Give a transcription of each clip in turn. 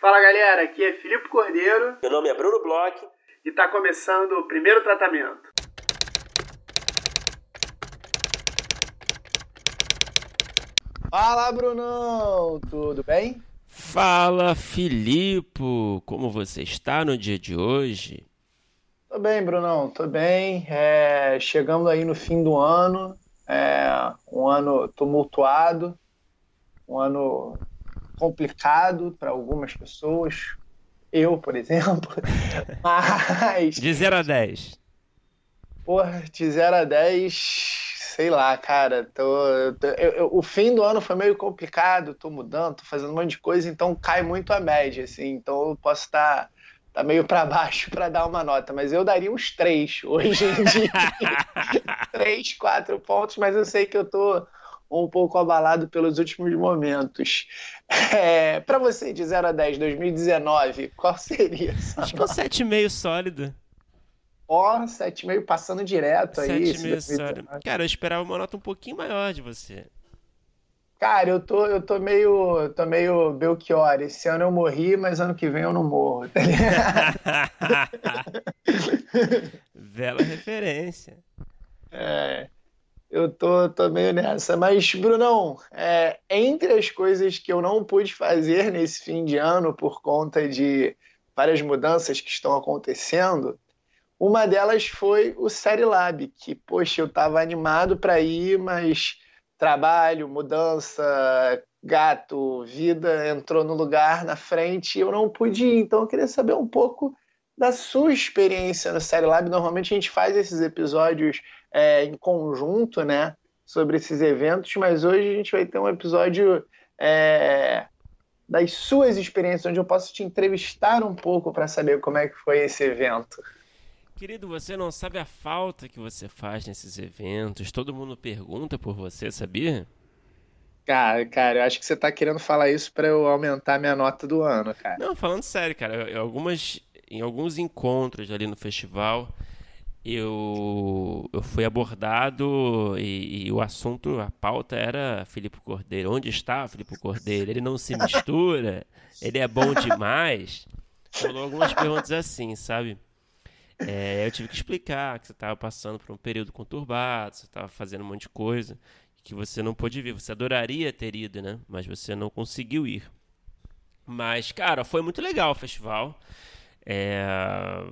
Fala galera, aqui é Filipe Cordeiro. Meu nome é Bruno Bloch. E está começando o primeiro tratamento. Fala Brunão, tudo bem? Fala Filipe, como você está no dia de hoje? Tô bem, Brunão, tô bem. É, chegando aí no fim do ano, é, um ano tumultuado, um ano complicado para algumas pessoas, eu, por exemplo, mas... De 0 a 10. Porra, de 0 a 10, sei lá, cara, tô, tô eu, eu, o fim do ano foi meio complicado, tô mudando, tô fazendo um monte de coisa, então cai muito a média, assim, então eu posso estar... Tá, tá meio para baixo para dar uma nota, mas eu daria uns três hoje em dia. três, quatro pontos, mas eu sei que eu tô um pouco abalado pelos últimos momentos. É, para você, de 0 a 10, 2019, qual seria essa Acho que um 7,5 sólido. Ó, oh, 7,5 passando direto aí. 7,5 sólido. Cara, eu esperava uma nota um pouquinho maior de você. Cara, eu tô, eu tô meio, tô meio Belchior. Esse ano eu morri, mas ano que vem eu não morro, tá Bela referência. É, eu tô, tô meio nessa. Mas, Brunão, é, entre as coisas que eu não pude fazer nesse fim de ano por conta de várias mudanças que estão acontecendo, uma delas foi o Série Lab, que, poxa, eu tava animado para ir, mas trabalho, mudança, gato, vida entrou no lugar na frente e eu não pude ir. Então eu queria saber um pouco da sua experiência no Série Lab. Normalmente a gente faz esses episódios é, em conjunto, né? Sobre esses eventos, mas hoje a gente vai ter um episódio é, das suas experiências, onde eu posso te entrevistar um pouco para saber como é que foi esse evento. Querido, você não sabe a falta que você faz nesses eventos. Todo mundo pergunta por você, sabia? Cara, cara, eu acho que você tá querendo falar isso para eu aumentar minha nota do ano, cara. Não, falando sério, cara. Em, algumas, em alguns encontros ali no festival, eu, eu fui abordado e, e, o assunto, a pauta era Filipe Cordeiro. Onde está Filipe Cordeiro? Ele não se mistura? Ele é bom demais? Falou algumas perguntas assim, sabe? É, eu tive que explicar que você estava passando por um período conturbado, você estava fazendo um monte de coisa que você não pôde vir. Você adoraria ter ido, né? Mas você não conseguiu ir. Mas, cara, foi muito legal o festival. É,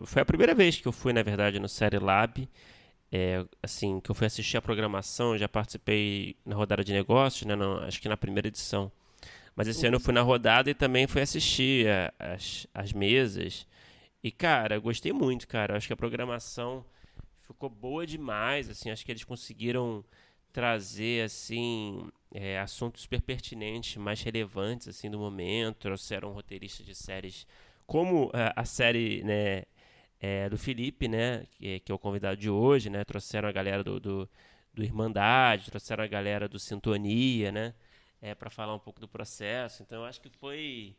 foi a primeira vez que eu fui, na verdade, no Série Lab. É, assim, que eu fui assistir a programação, já participei na rodada de negócios, né? No, acho que na primeira edição. Mas esse ano eu fui na rodada e também fui assistir a, as, as mesas. E, cara, gostei muito, cara. Acho que a programação ficou boa demais, assim. Acho que eles conseguiram trazer, assim, é, assuntos super pertinentes, mais relevantes, assim, do momento. Trouxeram roteiristas de séries como a, é, a série, né, é, do Felipe, né, que, que, é o convidado de hoje, né. Trouxeram a galera do, do, do Irmandade, trouxeram a galera do Sintonia, né, é, para falar um pouco do processo. Então, eu acho que foi...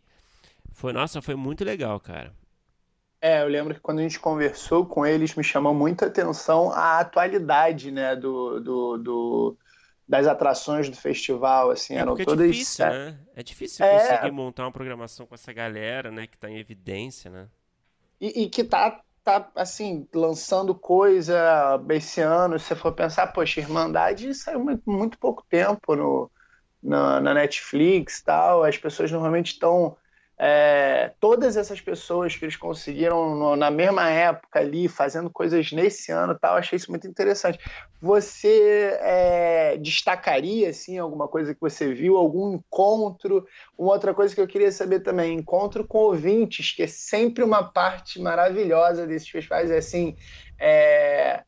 Foi, nossa, foi muito legal, cara. É, eu lembro que quando a gente conversou com eles, me chamou muita atenção a atualidade, né, do, do, do das atrações do festival, assim, é eram é todas... É difícil, né? É difícil é... conseguir montar uma programação com essa galera, né, que está em evidência, né? E, e, que tá, tá, assim, lançando coisa esse ano, se você for pensar, poxa, Irmandade saiu muito, muito pouco tempo no, na, na Netflix tal, as pessoas normalmente estão é, todas essas pessoas que eles conseguiram no, na mesma época ali, fazendo coisas nesse ano tal, achei isso muito interessante. Você é, destacaria assim, alguma coisa que você viu, algum encontro? Uma outra coisa que eu queria saber também, encontro com ouvintes, que é sempre uma parte maravilhosa desses festivais, é assim, é,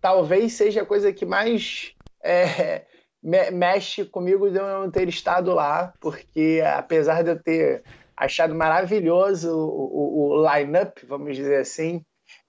talvez seja a coisa que mais é, mexe comigo de eu não ter estado lá, porque apesar de eu ter achado maravilhoso o, o, o line-up, vamos dizer assim.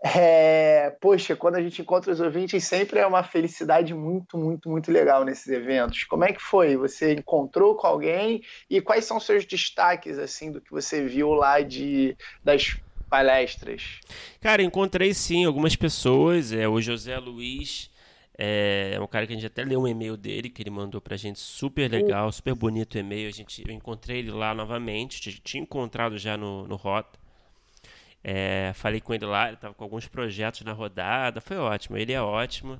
É, poxa, quando a gente encontra os ouvintes, sempre é uma felicidade muito, muito, muito legal nesses eventos. Como é que foi? Você encontrou com alguém e quais são seus destaques assim do que você viu lá de das palestras? Cara, encontrei sim algumas pessoas. É o José Luiz É, é um cara que a gente até leu um e-mail dele, que ele mandou pra gente, super legal, super bonito o e-mail. A gente, eu encontrei ele lá novamente, tinha encontrado já no, no Rota. É, falei com ele lá, ele estava com alguns projetos na rodada, foi ótimo, ele é ótimo.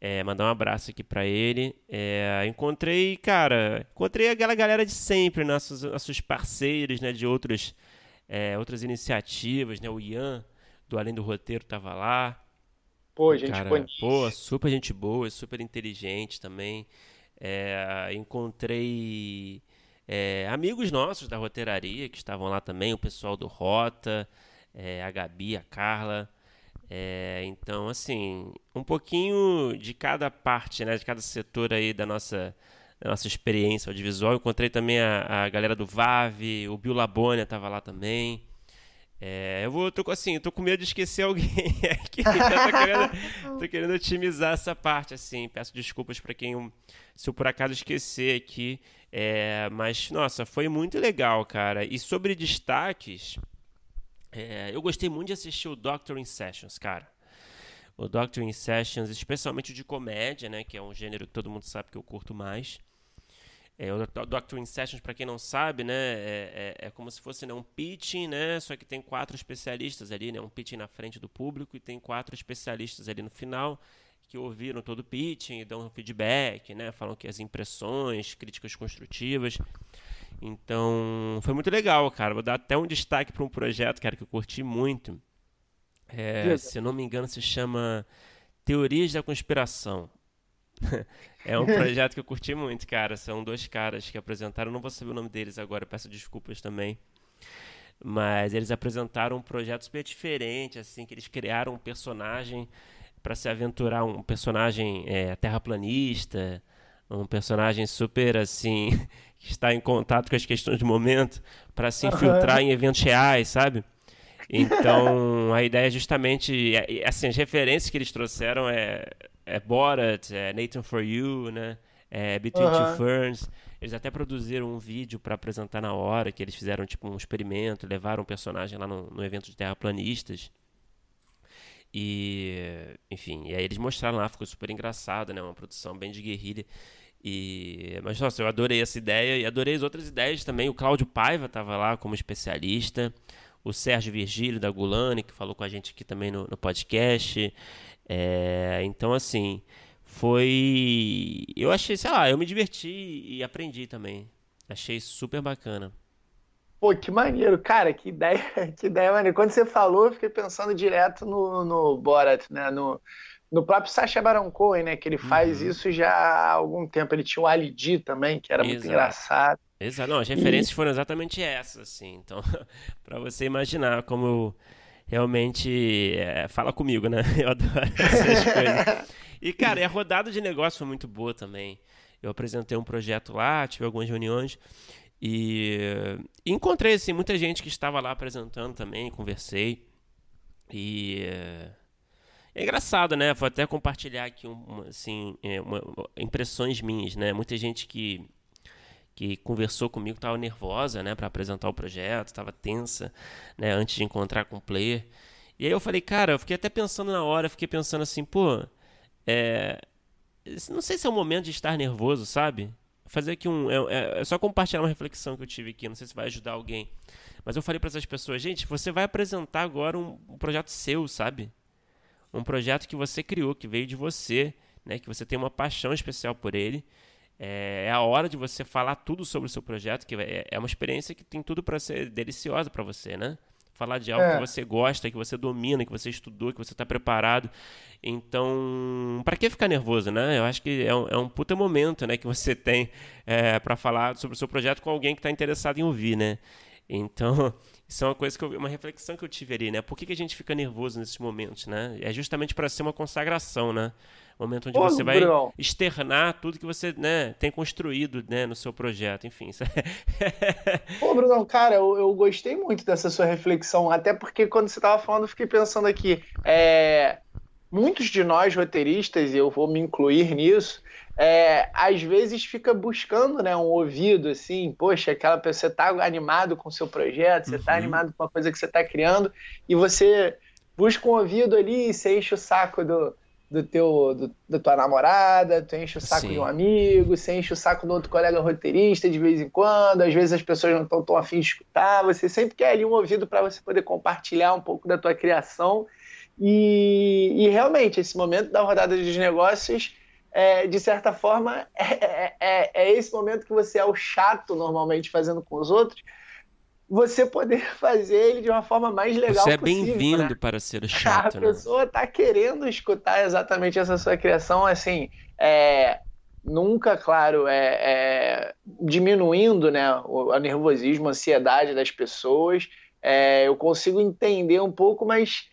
É, mandar um abraço aqui para ele. É, encontrei, cara, encontrei aquela galera de sempre, nossos, nossos parceiros, né, de outros, é, outras iniciativas, né, o Ian, do Além do Roteiro, tava lá. Pô, gente cara, Pô, super gente boa, super inteligente também. É, encontrei é, amigos nossos da roteiraria que estavam lá também, o pessoal do Rota, é, a Gabi, a Carla. É, então, assim, um pouquinho de cada parte, né, de cada setor aí da nossa, da nossa experiência audiovisual. Eu encontrei também a, a galera do VAV, o Bill Labônia estava lá também. É, eu vou, tô, assim, tô com medo de esquecer alguém aqui, então tô querendo, tô querendo otimizar essa parte, assim. Peço desculpas para quem, se eu por acaso esquecer aqui. É, mas, nossa, foi muito legal, cara. E sobre destaques, é, eu gostei muito de assistir o Doctor in Sessions, cara. O Doctor in Sessions, especialmente de comédia, né? Que é um gênero que todo mundo sabe que eu curto mais. É, o Doctor in Sessions, para quem não sabe, né, é, é, é, como se fosse né, um pitching, né, só que tem quatro especialistas ali, né, um pitching na frente do público e tem quatro especialistas ali no final que ouviram todo o pitching e dão feedback, né, falam que as impressões, críticas construtivas. Então, foi muito legal, cara. Vou dar até um destaque para um projeto, cara, que eu curti muito. É, se eu não me engano, se chama Teorias da Conspiração. é um projeto que eu curti muito, cara. São dois caras que apresentaram, não vou saber o nome deles agora, peço desculpas também. Mas eles apresentaram um projeto super diferente, assim, que eles criaram um personagem para se aventurar, um personagem é, terraplanista, um personagem super assim que está em contato com as questões do momento para se infiltrar uhum. em eventos reais, sabe? Então a ideia é justamente assim as referências que eles trouxeram é, é Borat, é Nathan for You, né? É Between uhum. Two Ferns. Eles até produziram um vídeo para apresentar na hora que eles fizeram tipo um experimento, levaram um personagem lá no, no evento de terraplanistas. E, enfim, e aí eles mostraram lá, ficou super engraçado, né? Uma produção bem de guerrilha. E, mas nossa, eu adorei essa ideia e adorei as outras ideias também. O Cláudio Paiva estava lá como especialista, o Sérgio Virgílio da Gulani, que falou com a gente aqui também no, no podcast. É, então, assim, foi. Eu achei, sei lá, eu me diverti e aprendi também. Achei super bacana. Pô, que maneiro, cara, que ideia, que ideia maneira. Quando você falou, eu fiquei pensando direto no, no Borat, né? No, no próprio Sacha Baron Cohen, né? Que ele faz uhum. isso já há algum tempo. Ele tinha o Ali G também, que era Exato. muito engraçado. Exato. Não, as referências e... foram exatamente essas, assim. Então, para você imaginar como eu realmente é, fala comigo, né? Eu adoro essas coisas. E, cara, a rodada de negócio foi muito boa também. Eu apresentei um projeto lá, tive algumas reuniões e encontrei assim muita gente que estava lá apresentando também, conversei. E é engraçado, né? Vou até compartilhar aqui um, assim, é, uma, impressões minhas, né? Muita gente que que conversou comigo estava nervosa, né, para apresentar o projeto, estava tensa, né, antes de encontrar com o player. E aí eu falei, cara, eu fiquei até pensando na hora, fiquei pensando assim, pô, é, não sei se é o momento de estar nervoso, sabe? Fazer aqui um, é, é, é só compartilhar uma reflexão que eu tive aqui, não sei se vai ajudar alguém. Mas eu falei para essas pessoas, gente, você vai apresentar agora um, um projeto seu, sabe? um projeto que você criou, que veio de você, né, que você tem uma paixão especial por ele. É, é a hora de você falar tudo sobre o seu projeto, que é, é uma experiência que tem tudo para ser deliciosa para você, né? Falar de algo é. que você gosta, que você domina, que você estudou, que você está preparado. Então, para que ficar nervoso, né? Eu acho que é um, é um puta momento, né, que você tem é, para falar sobre o seu projeto com alguém que está interessado em ouvir, né? Então, isso é uma coisa que eu, uma reflexão que eu tive ali, né? Por que, que a gente fica nervoso nesses momentos, né? É justamente para ser uma consagração, né? Momento onde Ô, você vai Bruno. externar tudo que você né, tem construído né, no seu projeto, enfim. Pô, Bruno, cara, eu, eu, gostei muito dessa sua reflexão, até porque quando você estava falando, eu fiquei pensando aqui, é, muitos de nós roteiristas, e eu vou me incluir nisso, é, às vezes fica buscando né, um ouvido assim, poxa, aquela pessoa está animado com o seu projeto, você está uhum. animado com a coisa que você está criando, e você busca um ouvido ali e você enche o saco do, do teu, do, da tua namorada, tu enche o saco Sim. de um amigo, você enche o saco do outro colega roteirista de vez em quando, às vezes as pessoas não estão tão afim de escutar, você sempre quer ali um ouvido para você poder compartilhar um pouco da tua criação. E, e realmente, esse momento da rodada de negócios, é, de certa forma, é, é, é, é esse momento que você é o chato normalmente fazendo com os outros, você poder fazer ele de uma forma mais legal Você é bem-vindo né? para ser chato. A né? pessoa está querendo escutar exatamente essa sua criação, assim, é, nunca, claro, é, é, diminuindo né, o, o nervosismo, a ansiedade das pessoas. É, eu consigo entender um pouco, mas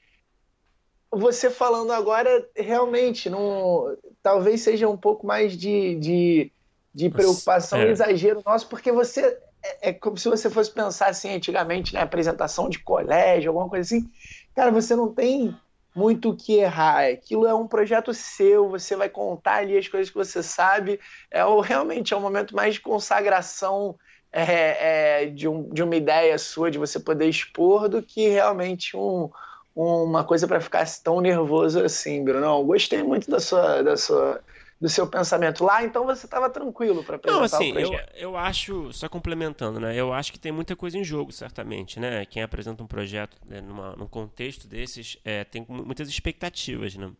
você falando agora, realmente, não, talvez seja um pouco mais de, de, de preocupação é. exagero nosso, porque você é, é, como se você fosse pensar assim antigamente na né, apresentação de colégio, alguma coisa assim. Cara, você não tem muito o que errar. Aquilo é um projeto seu, você vai contar ali as coisas que você sabe. É o, realmente é um momento mais de consagração é, é, de, um, de uma ideia sua, de você poder expor, do que realmente um, uma coisa para ficar tão nervoso assim, Bruno. Gostei muito da sua, da sua do seu pensamento lá, então você estava tranquilo para apresentar Não, assim, o projeto. Eu, eu acho, só complementando, né? Eu acho que tem muita coisa em jogo, certamente, né? Quem apresenta um projeto né, numa, num contexto desses é, tem muitas expectativas, né?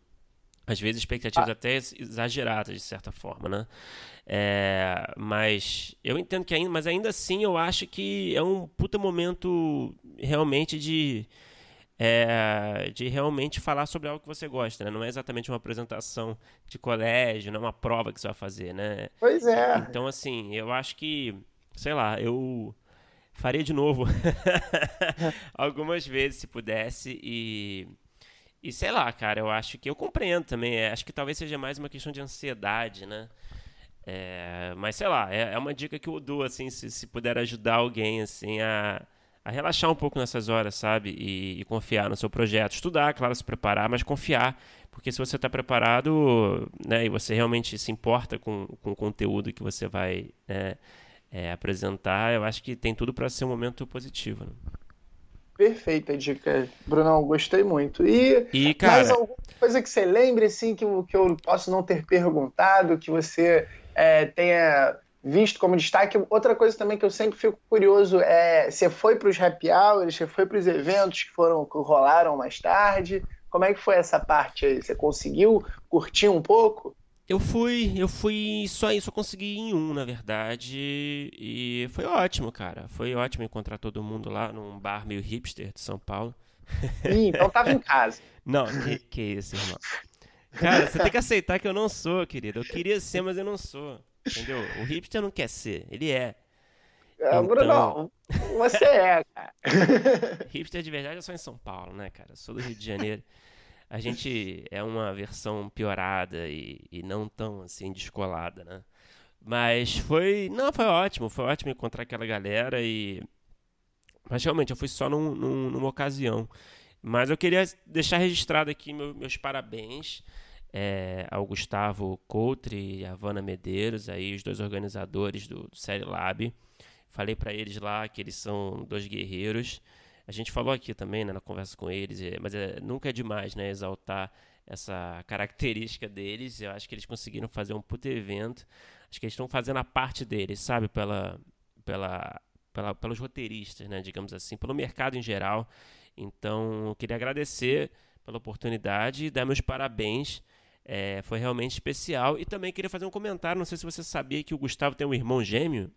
Às vezes expectativas ah. até exageradas, de certa forma, né? É, mas eu entendo que ainda, mas ainda assim eu acho que é um puta momento realmente de é, de realmente falar sobre algo que você gosta, né? Não é exatamente uma apresentação de colégio, não é uma prova que você vai fazer, né? Pois é. Então, assim, eu acho que, sei lá, eu faria de novo algumas vezes se pudesse e e sei lá, cara, eu acho que eu compreendo também. É, acho que talvez seja mais uma questão de ansiedade, né? É, mas sei lá, é, é, uma dica que eu dou, assim, se, se puder ajudar alguém, assim, a a relaxar um pouco nessas horas, sabe? E, e, confiar no seu projeto. Estudar, claro, se preparar, mas confiar. Porque se você está preparado né, e você realmente se importa com, com o conteúdo que você vai né, é, apresentar, eu acho que tem tudo para ser um momento positivo. Né? Perfeita dica, Brunão, gostei muito. E, e cara, mais alguma coisa que você lembre, assim, que, que eu posso não ter perguntado, que você é, tenha visto como destaque. Outra coisa também que eu sempre fico curioso é: você foi para os happy hours, você foi para os eventos que foram que rolaram mais tarde? Como é que foi essa parte aí? Você conseguiu curtir um pouco? Eu fui, eu fui só isso, eu consegui em um, na verdade, e foi ótimo, cara. Foi ótimo encontrar todo mundo lá num bar meio hipster de São Paulo. Ih, então tava em casa. Não, que, que isso, irmão. Cara, você tem que aceitar que eu não sou, querido. Eu queria ser, mas eu não sou. Entendeu? O hipster não quer ser, ele é. É, então... Bruno, você é, cara. hipster de verdade é só em São Paulo, né, cara? Eu sou do Rio de Janeiro. A gente é uma versão piorada e, e não tão assim descolada, né? Mas foi. Não, foi ótimo. Foi ótimo encontrar aquela galera e. Mas realmente, eu fui só num, num, numa ocasião. Mas eu queria deixar registrado aqui meu, meus parabéns é, ao Gustavo Coutre e a Vanna Medeiros, aí os dois organizadores do, do Série Lab. Falei para eles lá que eles são dois guerreiros. A gente falou aqui também né, na conversa com eles, é, mas é, nunca é demais né, exaltar essa característica deles. Eu acho que eles conseguiram fazer um puto evento. Acho que eles estão fazendo a parte deles, sabe? Pela, pela, pela, pelos roteiristas, né, digamos assim, pelo mercado em geral. Então, eu queria agradecer pela oportunidade e dar meus parabéns é, foi realmente especial. E também queria fazer um comentário. Não sei se você sabia que o Gustavo tem um irmão gêmeo.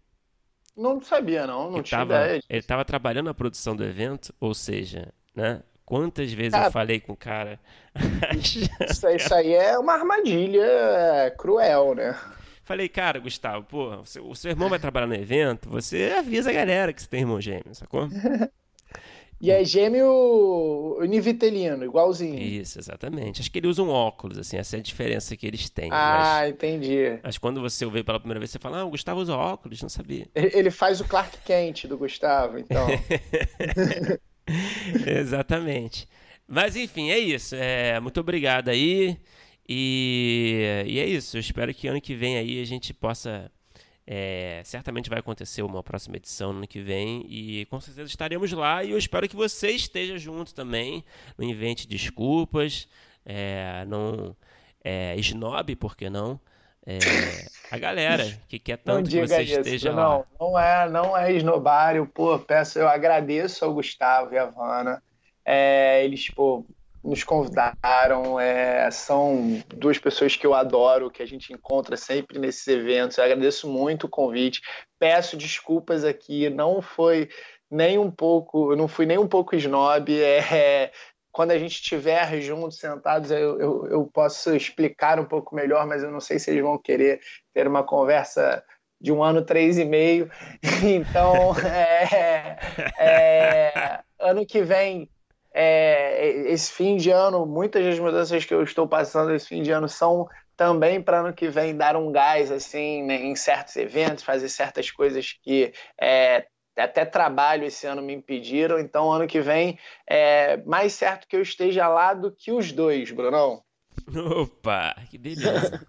Não sabia, não. Não tinha ideia. Disso. Ele estava trabalhando na produção do evento, ou seja, né? Quantas vezes eu falei com o cara. isso, isso, aí é uma armadilha é, cruel, né? Falei, cara, Gustavo, pô, o seu irmão vai trabalhar no evento, você avisa a galera que você tem irmão gêmeo, sacou? E é gêmeo univitelino, igualzinho. Isso, exatamente. Acho que ele usa um óculos, assim, essa é a diferença que eles têm. Ah, mas, entendi. Mas quando você o vê pela primeira vez, você fala, ah, o Gustavo usa óculos, não sabia. Ele faz o Clark Kent do Gustavo, então. exatamente. Mas enfim, é isso. É, muito obrigado aí. E, e é isso. Eu espero que ano que vem aí a gente possa é, certamente vai acontecer uma próxima edição no ano que vem e com certeza estaremos lá e eu espero que você esteja junto também. Não invente desculpas, é, não, é, snob, por que não? É, a galera que quer tanto que você isso, esteja não, lá. Não é, não é esnobário, pô, peço, eu agradeço ao Gustavo e à Vanna. É, eles, pô, nos convidaram, é, são duas pessoas que eu adoro, que a gente encontra sempre nesses eventos. Eu agradeço muito o convite. Peço desculpas aqui, não foi nem um pouco, eu não fui nem um pouco snob. É, quando a gente estiver juntos, sentados, eu, eu, eu, posso explicar um pouco melhor, mas eu não sei se eles vão querer ter uma conversa de um ano, três e meio. Então, é, é, ano que vem, é, esse fim de ano, muitas das mudanças que eu estou passando esse fim de ano são também para ano que vem dar um gás assim né, em certos eventos, fazer certas coisas que é, até trabalho esse ano me impediram, então ano que vem é mais certo que eu esteja lá do que os dois, Brunão. Opa, que beleza.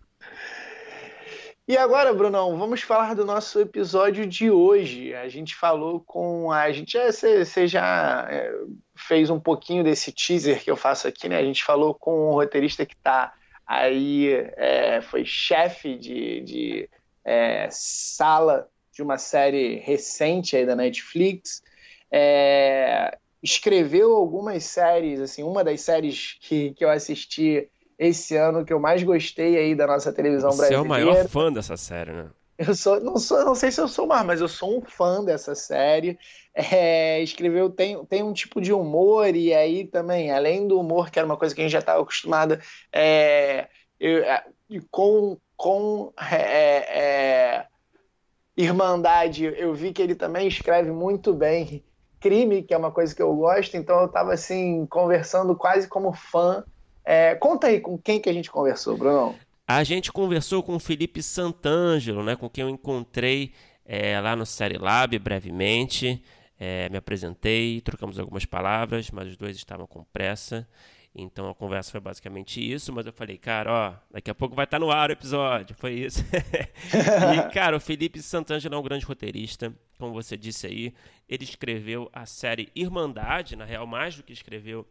E agora, Brunão, vamos falar do nosso episódio de hoje. A gente falou com a gente já você já é, fez um pouquinho desse teaser que eu faço aqui, né? A gente falou com um roteirista que está aí é, foi chefe de, de é, sala de uma série recente aí da Netflix. É, escreveu algumas séries, assim, uma das séries que, que eu assisti esse ano que eu mais gostei aí da nossa televisão Você brasileira. Você é o maior fã dessa série, né? Eu sou, não sou, não sei se eu sou mais, mas eu sou um fã dessa série. É, escreveu tem, tem um tipo de humor e aí também, além do humor que era uma coisa que a gente já estava acostumado, é, eu, é, com com é, é Irmandade, eu vi que ele também escreve muito bem. Crime, que é uma coisa que eu gosto, então eu estava assim, conversando quase como fã. É, conta aí com quem que a gente conversou, Bruno. A gente conversou com o Felipe Santangelo, né, com quem eu encontrei é, lá no Série Lab brevemente. É, me apresentei, trocamos algumas palavras, mas os dois estavam com pressa. Então a conversa foi basicamente isso, mas eu falei, cara, ó, daqui a pouco vai estar tá no ar o episódio. Foi isso. e, cara, o Felipe Santangelo é um grande roteirista, como você disse aí. Ele escreveu a série Irmandade, na real, mais do que escreveu.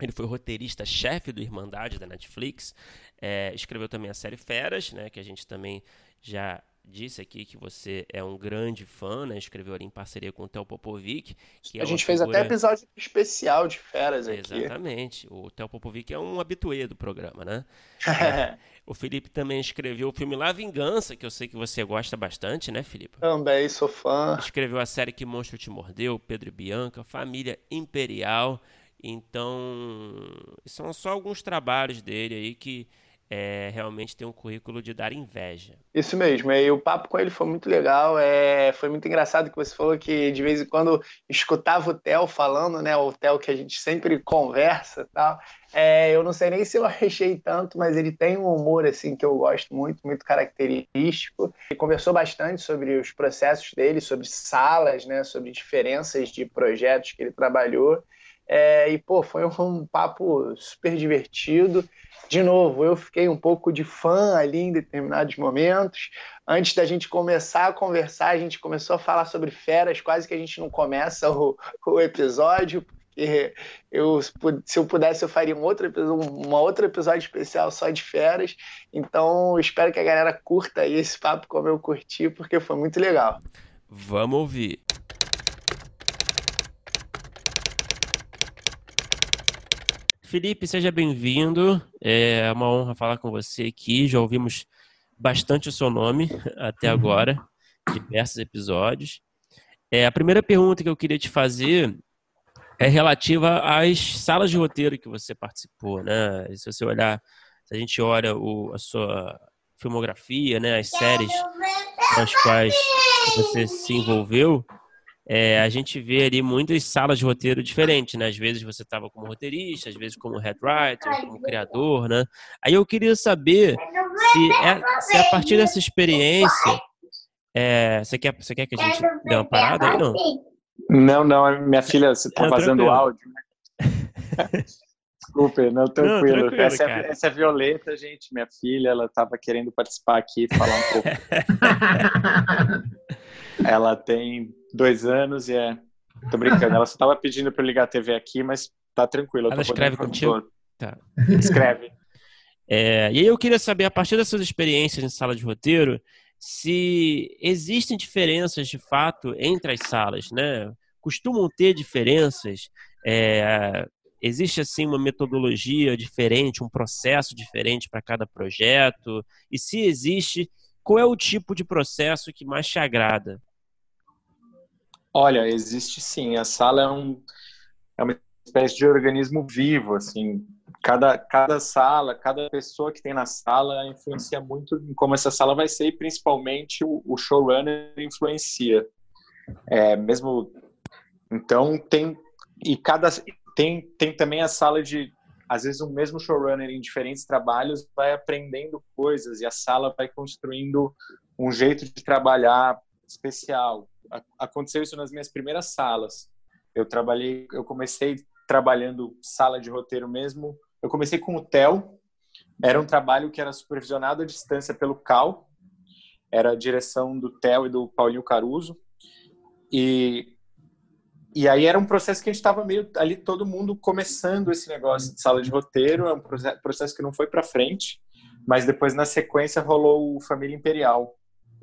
Ele foi roteirista-chefe do Irmandade da Netflix. É, escreveu também a série Feras, né, que a gente também já disse aqui que você é um grande fã, né? Escreveu ali em parceria com o Theo Popovic. Que a é gente fez figura... até episódio especial de feras aqui. Exatamente. O Theo Popovic é um habituê do programa, né? é. O Felipe também escreveu o filme La Vingança, que eu sei que você gosta bastante, né, Felipe? Também sou fã. Escreveu a série Que Monstro Te Mordeu, Pedro e Bianca, Família Imperial. Então, são só alguns trabalhos dele aí que é, realmente tem um currículo de dar inveja. Isso mesmo, e o papo com ele foi muito legal, é, foi muito engraçado que você falou que de vez em quando escutava o Theo falando, né, o Theo que a gente sempre conversa tal, é, eu não sei nem se eu achei tanto, mas ele tem um humor assim que eu gosto muito, muito característico. Ele conversou bastante sobre os processos dele, sobre salas, né, sobre diferenças de projetos que ele trabalhou, é, e pô, foi um papo super divertido de novo, eu fiquei um pouco de fã ali em determinados momentos. Antes da gente começar a conversar, a gente começou a falar sobre feras, quase que a gente não começa o, o episódio, porque eu, se eu pudesse, eu faria um outro, outro episódio especial só de feras. Então, espero que a galera curta esse papo como eu curti, porque foi muito legal. Vamos ouvir. Felipe, seja bem-vindo. É uma honra falar com você aqui. Já ouvimos bastante o seu nome até agora, diversos episódios. É, a primeira pergunta que eu queria te fazer é relativa às salas de roteiro que você participou, né? Se você olhar, se a gente olha o, a sua filmografia, né, as séries nas quais você se envolveu, é, a gente vê ali muitas salas de roteiro diferentes, né? Às vezes você estava como roteirista, às vezes como head writer, como criador, né? Aí eu queria saber se, é, se a partir dessa experiência, é, você, quer, você quer que a gente dê uma parada aí, não? Não, não, minha filha, você está vazando áudio. Né? Desculpe, não, tranquilo. Não, tranquilo essa, é, essa, é, Violeta, gente, minha filha, ela estava querendo participar aqui, falar um pouco. ela tem dois anos e é. Tô brincando, ela só tava pedindo para eu ligar a TV aqui, mas tá tranquilo. Ela escreve contigo? Tá. Escreve. É, e aí eu queria saber, a partir dessas experiências em sala de roteiro, se existem diferenças de fato entre as salas, né? Costumam ter diferenças? É, existe assim uma metodologia diferente, um processo diferente para cada projeto? E se existe, qual é o tipo de processo que mais te agrada? Olha, existe sim. A sala é, um, é uma espécie de organismo vivo, assim. Cada, cada sala, cada pessoa que tem na sala influencia muito em como essa sala vai ser e principalmente o, o showrunner influencia. É, mesmo então tem e cada tem tem também a sala de às vezes o mesmo showrunner em diferentes trabalhos vai aprendendo coisas e a sala vai construindo um jeito de trabalhar especial. Aconteceu isso nas minhas primeiras salas. Eu trabalhei, eu comecei trabalhando sala de roteiro mesmo. Eu comecei com o TEL. Era um trabalho que era supervisionado à distância pelo Cal. Era a direção do TEL e do Paulinho Caruso. E e aí era um processo que a gente estava meio ali todo mundo começando esse negócio de sala de roteiro, é um processo que não foi para frente, mas depois na sequência rolou o Família Imperial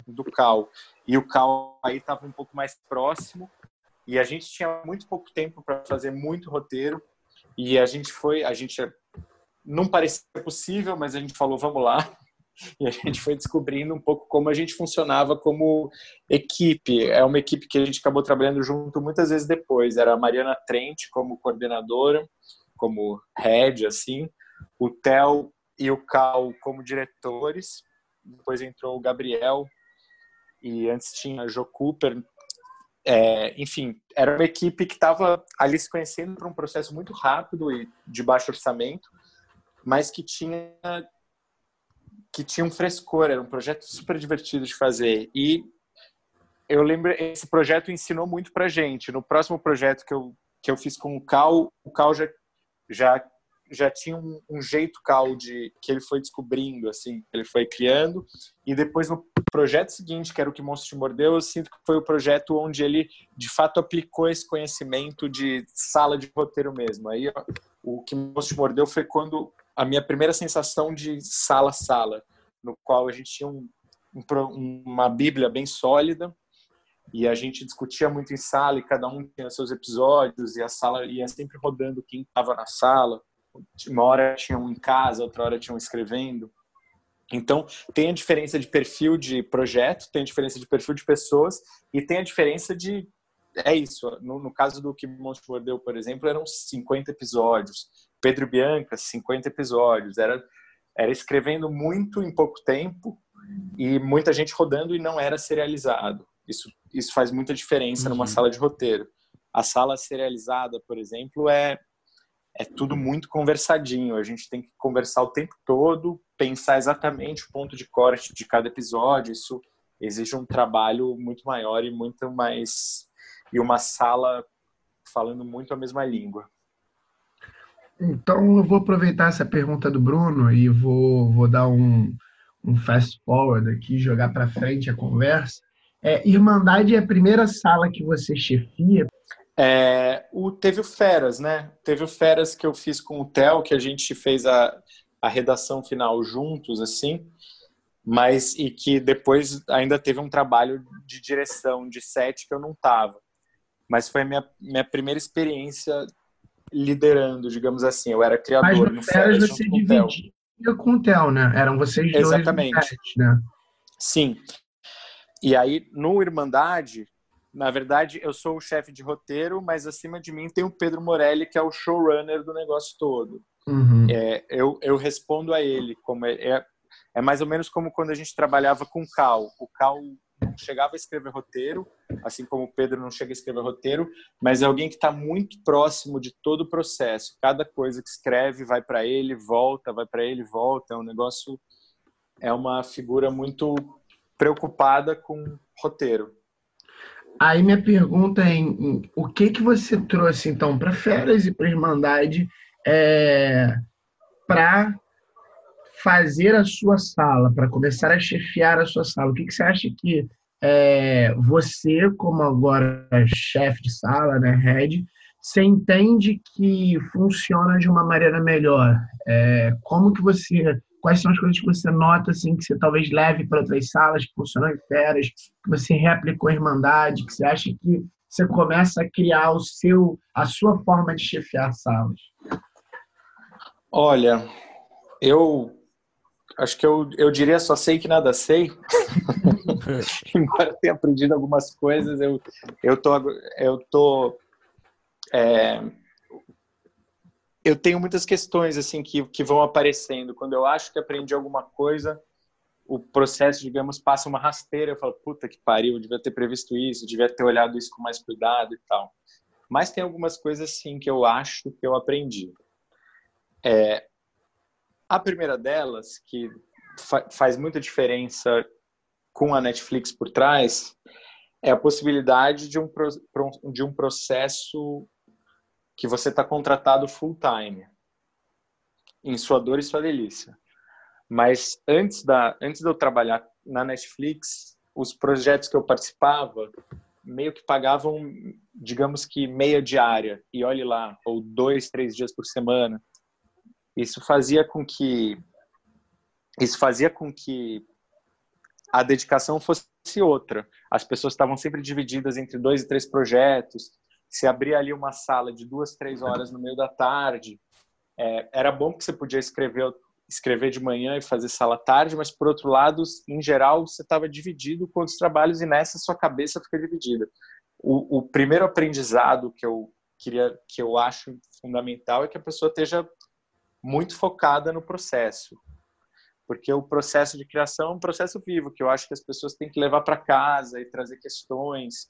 do Cal. E o Cal aí estava um pouco mais próximo e a gente tinha muito pouco tempo para fazer muito roteiro e a gente foi, a gente não parecia possível, mas a gente falou, vamos lá. e a gente foi descobrindo um pouco como a gente funcionava como equipe. É uma equipe que a gente acabou trabalhando junto muitas vezes depois. Era a Mariana Trent como coordenadora, como head, assim, o Theo e o Cal como diretores. Depois entrou o Gabriel e antes tinha a Jo Cooper. É, enfim, era uma equipe que estava ali se conhecendo por um processo muito rápido e de baixo orçamento, mas que tinha que tinha um frescor, era um projeto super divertido de fazer. E eu lembro, esse projeto ensinou muito pra gente. No próximo projeto que eu, que eu fiz com o Cal, o Cal já, já, já tinha um, um jeito Cal de que ele foi descobrindo, assim, ele foi criando. E depois no projeto seguinte, que era o Que Monstro Te Mordeu, eu sinto que foi o projeto onde ele, de fato, aplicou esse conhecimento de sala de roteiro mesmo. Aí o Que Monstro Te Mordeu foi quando a minha primeira sensação de sala-sala, no qual a gente tinha um, um, uma Bíblia bem sólida e a gente discutia muito em sala e cada um tinha seus episódios e a sala ia sempre rodando quem estava na sala. Uma hora tinha um em casa, outra hora tinha um escrevendo. Então, tem a diferença de perfil de projeto, tem a diferença de perfil de pessoas e tem a diferença de. É isso. No, no caso do Que Monstro Mordeu, por exemplo, eram 50 episódios. Pedro Bianca, 50 episódios. Era, era escrevendo muito em pouco tempo e muita gente rodando e não era serializado. Isso, isso faz muita diferença uhum. numa sala de roteiro. A sala serializada, por exemplo, é, é tudo muito conversadinho. A gente tem que conversar o tempo todo, pensar exatamente o ponto de corte de cada episódio. Isso exige um trabalho muito maior e muito mais. e uma sala falando muito a mesma língua. Então eu vou aproveitar essa pergunta do Bruno e vou, vou dar um, um fast forward aqui, jogar para frente a conversa. É, Irmandade é a primeira sala que você chefia? É, o, teve o Feras, né? Teve o Feras que eu fiz com o Theo, que a gente fez a, a redação final juntos, assim, mas e que depois ainda teve um trabalho de direção de set que eu não tava. Mas foi a minha, minha primeira experiência liderando, digamos assim. Eu era criador. No, no Feras você dividia com o Theo, né? Eram vocês dois. Exatamente. né? Sim. E aí, no Irmandade, na verdade, eu sou o chefe de roteiro, mas acima de mim tem o Pedro Morelli, que é o showrunner do negócio todo. Uhum. É, eu, eu respondo a ele. como é, é, é mais ou menos como quando a gente trabalhava com o Cal. O Cal não chegava a escrever roteiro, assim como o Pedro não chega a escrever roteiro, mas é alguém que está muito próximo de todo o processo. Cada coisa que escreve vai para ele, volta, vai para ele, volta. É um negócio, é uma figura muito preocupada com roteiro. Aí minha pergunta é em, o que que você trouxe então para Férias e para Irmandade é, para fazer a sua sala, para começar a chefiar a sua sala? O que, que você acha que é, você, como agora chefe de sala, né, head, você entende que funciona de uma maneira melhor? É, como que você quais são as coisas que você nota assim que você talvez leve para outras salas que funcionam em feras, que você reaplicou em Irmandade, que você acha que você começa a criar o seu a sua forma de chefiar salas? Olha, eu acho que eu, eu diria só sei que nada sei. Embora tenha aprendido algumas coisas, eu, eu tô, eu tô é, eu tenho muitas questões assim que, que vão aparecendo. Quando eu acho que aprendi alguma coisa, o processo, digamos, passa uma rasteira. Eu falo, puta que pariu, devia ter previsto isso, devia ter olhado isso com mais cuidado e tal. Mas tem algumas coisas sim que eu acho que eu aprendi. É, a primeira delas, que fa faz muita diferença com a Netflix por trás, é a possibilidade de um, pro de um processo que você está contratado full time em sua dor e sua delícia. Mas antes da antes de eu trabalhar na Netflix, os projetos que eu participava meio que pagavam, digamos que meia diária e olhe lá, ou dois, três dias por semana. Isso fazia com que isso fazia com que a dedicação fosse outra. As pessoas estavam sempre divididas entre dois e três projetos se abria ali uma sala de duas, três horas no meio da tarde, é, era bom que você podia escrever escrever de manhã e fazer sala tarde, mas por outro lado, em geral, você estava dividido com os trabalhos e nessa sua cabeça fica dividida. O, o, primeiro aprendizado que eu queria, que eu acho fundamental é que a pessoa esteja muito focada no processo, porque o processo de criação é um processo vivo que eu acho que as pessoas têm que levar para casa e trazer questões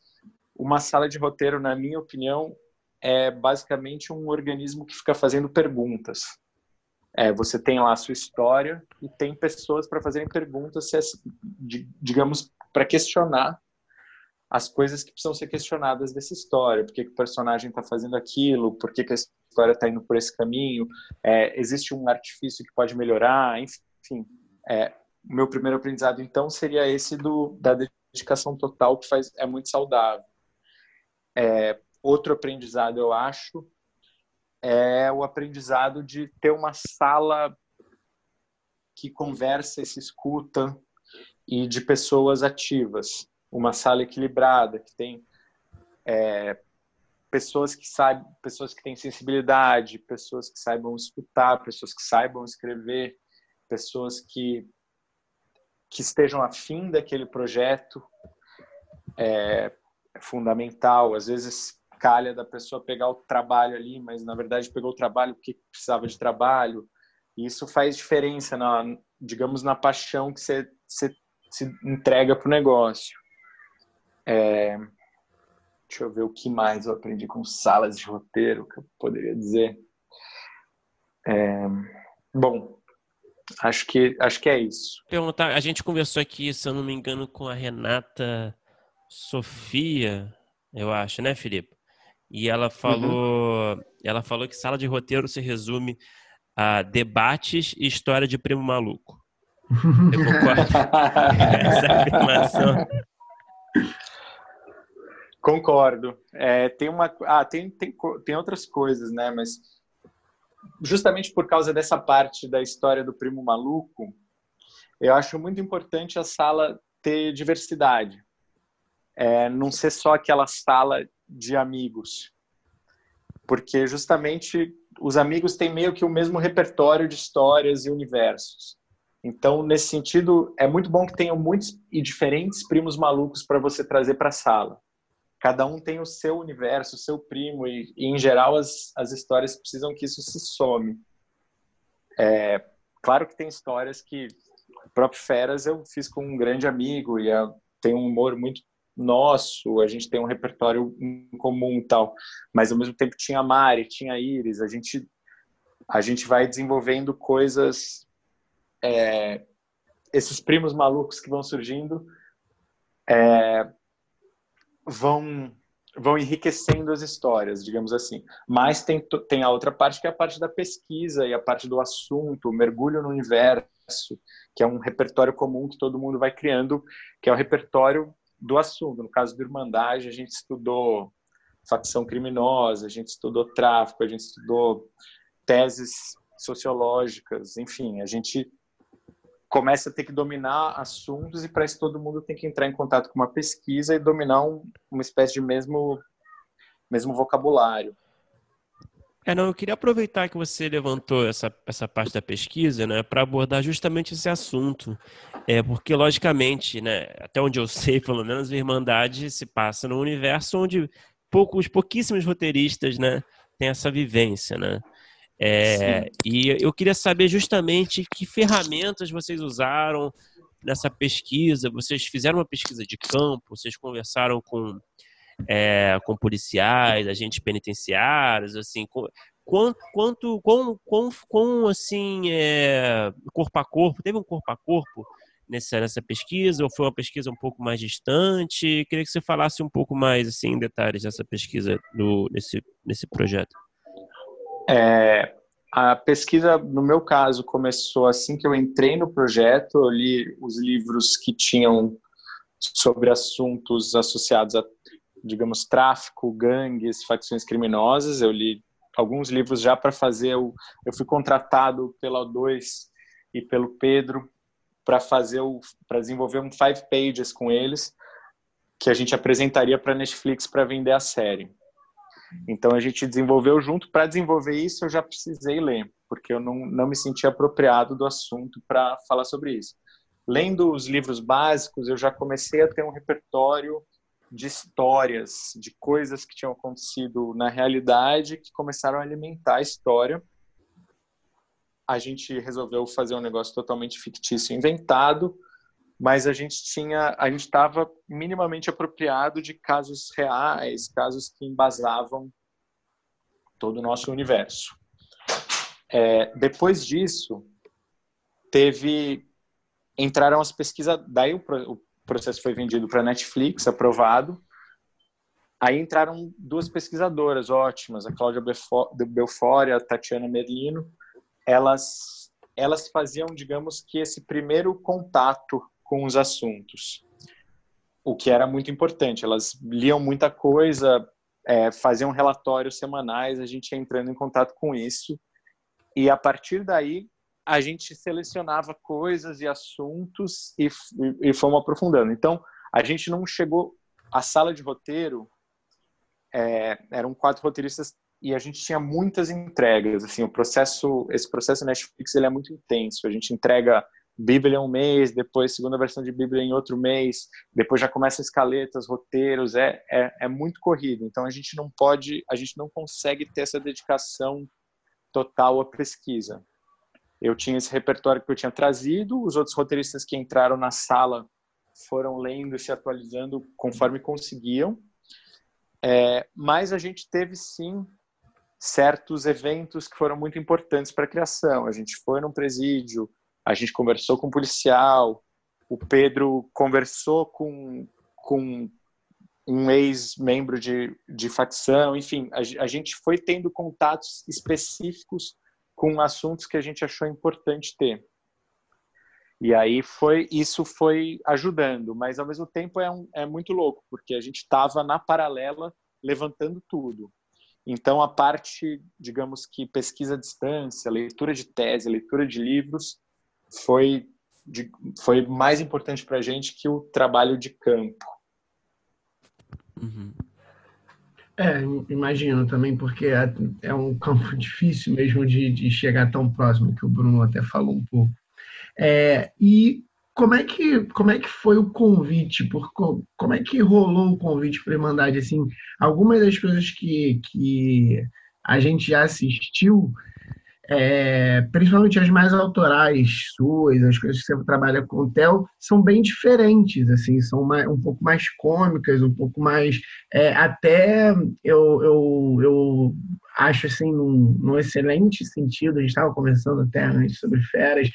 uma sala de roteiro, na minha opinião, é basicamente um organismo que fica fazendo perguntas. É, você tem lá a sua história e tem pessoas para fazerem perguntas, digamos, para questionar as coisas que precisam ser questionadas dessa história. Por que, que o personagem está fazendo aquilo? Por que, que a história está indo por esse caminho? É, existe um artifício que pode melhorar? Enfim, é, meu primeiro aprendizado, então, seria esse do, da dedicação total, que faz, é muito saudável. É, outro aprendizado, eu acho, é o aprendizado de ter uma sala que conversa e se escuta e de pessoas ativas. Uma sala equilibrada, que tem é, pessoas que sabem, pessoas que têm sensibilidade, pessoas que saibam escutar, pessoas que saibam escrever, pessoas que que estejam afim daquele projeto, é, é fundamental. Às vezes calha da pessoa pegar o trabalho ali, mas na verdade pegou o trabalho porque precisava de trabalho. E isso faz diferença na, digamos, na paixão que você, você se entrega para o negócio. É... Deixa eu ver o que mais eu aprendi com salas de roteiro que eu poderia dizer. É... Bom, acho que acho que é isso. Perguntar, a gente conversou aqui, se eu não me engano, com a Renata Sofia, eu acho, né, Felipe? E ela falou, uhum. ela falou que sala de roteiro se resume a debates e história de primo maluco. Eu concordo essa afirmação. Concordo. É, tem uma, ah, tem, tem, tem outras coisas, né? Mas justamente por causa dessa parte da história do primo maluco, eu acho muito importante a sala ter diversidade é, não ser só aquela sala de amigos. Porque justamente os amigos têm meio que o mesmo repertório de histórias e universos. Então, nesse sentido, é muito bom que tenham muitos e diferentes primos malucos para você trazer para a sala. Cada um tem o seu universo, o seu primo, e, e, em geral as, as histórias precisam que isso se some. É, claro que tem histórias que o próprio Feras eu fiz com um grande amigo e tem um humor muito nosso, a gente tem um repertório em comum e tal, mas ao mesmo tempo tinha a Mari, tinha a Iris, a gente a gente vai desenvolvendo coisas é, esses primos malucos que vão surgindo é, vão vão enriquecendo as histórias, digamos assim. Mas tem, tem a outra parte que é a parte da pesquisa e a parte do assunto, o mergulho no universo, que é um repertório comum que todo mundo vai criando, que é o repertório do assunto. No caso do Irmandade, a gente estudou facção criminosa, a gente estudou tráfico, a gente estudou teses sociológicas, enfim, a gente começa a ter que dominar assuntos e para isso todo mundo tem que entrar em contato com uma pesquisa e dominar um, uma espécie de mesmo mesmo vocabulário. É, não, eu queria aproveitar que você levantou essa, essa parte da pesquisa, né, para abordar justamente esse assunto. É, porque, logicamente, né, até onde eu sei, pelo menos, a Irmandade se passa num universo onde poucos, pouquíssimos roteiristas, né, têm essa vivência, né? É, e eu queria saber justamente que ferramentas vocês usaram nessa pesquisa. Vocês fizeram uma pesquisa de campo, vocês conversaram com é, com policiais, agentes penitenciários, assim, com, quanto, quanto, com, com, com assim, é, corpo a corpo, teve um corpo a corpo nessa, nessa pesquisa, ou foi uma pesquisa um pouco mais distante? Queria que você falasse um pouco mais, assim, em detalhes dessa pesquisa no, nesse, nesse projeto. É, a pesquisa, no meu caso, começou assim que eu entrei no projeto, eu li os livros que tinham sobre assuntos associados a digamos, tráfico, gangues, facções criminosas. Eu li alguns livros já para fazer. Eu, eu fui contratado pela O2 e pelo Pedro para fazer o para desenvolver um five pages com eles que a gente apresentaria para Netflix para vender a série. Então a gente desenvolveu junto. Para desenvolver isso, eu já precisei ler, porque eu não, não me sentia apropriado do assunto para falar sobre isso. Lendo os livros básicos, eu já comecei a ter um repertório de histórias, de coisas que tinham acontecido na realidade que começaram a alimentar a história. A gente resolveu fazer um negócio totalmente fictício, inventado, mas a gente tinha, a gente estava minimamente apropriado de casos reais, casos que embasavam todo o nosso universo. É, depois disso, teve entraram as pesquisas, daí o, o o processo foi vendido para Netflix, aprovado. Aí entraram duas pesquisadoras ótimas, a Cláudia Belfort e a Tatiana Merlino. Elas, elas faziam, digamos que, esse primeiro contato com os assuntos, o que era muito importante. Elas liam muita coisa, é, faziam relatórios semanais, a gente ia entrando em contato com isso. E a partir daí a gente selecionava coisas e assuntos e, e fomos aprofundando. Então, a gente não chegou. A sala de roteiro é, eram quatro roteiristas e a gente tinha muitas entregas. Assim, o processo, esse processo Netflix ele é muito intenso. A gente entrega Bíblia um mês, depois segunda versão de Bíblia em outro mês, depois já começa escaletas, roteiros. É, é, é muito corrido. Então, a gente não pode, a gente não consegue ter essa dedicação total à pesquisa. Eu tinha esse repertório que eu tinha trazido, os outros roteiristas que entraram na sala foram lendo e se atualizando conforme conseguiam. É, mas a gente teve sim certos eventos que foram muito importantes para a criação. A gente foi num presídio, a gente conversou com um policial, o Pedro conversou com, com um ex-membro de, de facção, enfim, a, a gente foi tendo contatos específicos com assuntos que a gente achou importante ter. E aí foi isso foi ajudando, mas ao mesmo tempo é, um, é muito louco, porque a gente estava na paralela levantando tudo. Então a parte, digamos que pesquisa à distância, leitura de tese, leitura de livros, foi, de, foi mais importante para a gente que o trabalho de campo. Uhum. É, imagino também, porque é, é um campo difícil mesmo de, de chegar tão próximo, que o Bruno até falou um pouco. É, e como é que como é que foi o convite? Por, como é que rolou o convite para a Irmandade? Assim, algumas das coisas que, que a gente já assistiu é, principalmente as mais autorais suas, as coisas que você trabalha com o Theo, são bem diferentes, assim, são mais, um pouco mais cômicas, um pouco mais, é, até eu, eu, eu acho, assim, num, num excelente sentido, a gente estava conversando até antes sobre feras,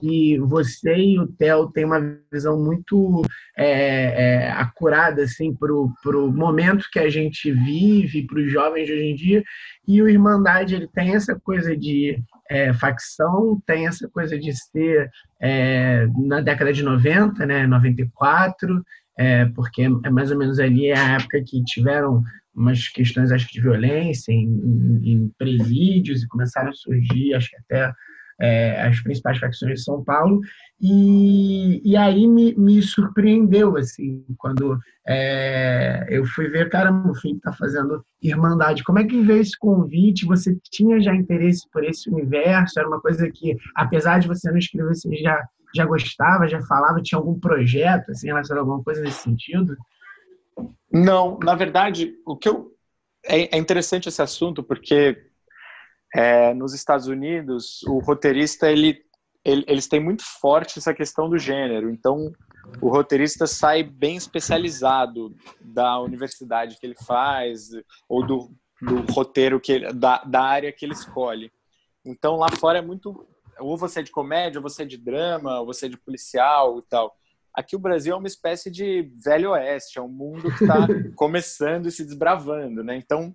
que você e o Theo têm uma visão muito é, é, acurada assim, para o momento que a gente vive, para os jovens de hoje em dia, e o Irmandade ele tem essa coisa de é, facção, tem essa coisa de ser é, na década de 90, né, 94, é, porque é mais ou menos ali a época que tiveram umas questões acho que de violência em, em, em presídios e começaram a surgir, acho que até é, as principais facções de São Paulo, E, e aí me, me surpreendeu, assim, quando é, eu fui ver, caramba, o Felipe está fazendo Irmandade. Como é que veio esse convite? Você tinha já interesse por esse universo? Era uma coisa que, apesar de você não escrever, você já, já gostava, já falava? Tinha algum projeto, assim, relacionado a alguma coisa nesse sentido? Não, na verdade, o que eu... É, é interessante esse assunto, porque é, nos Estados Unidos, o roteirista, ele eles têm muito forte essa questão do gênero. Então, o roteirista sai bem especializado da universidade que ele faz ou do, do roteiro que ele, da, da área que ele escolhe. Então, lá fora é muito ou você é de comédia, ou você é de drama, ou você é de policial e tal. Aqui o Brasil é uma espécie de velho oeste, é um mundo que está começando e se desbravando, né? Então,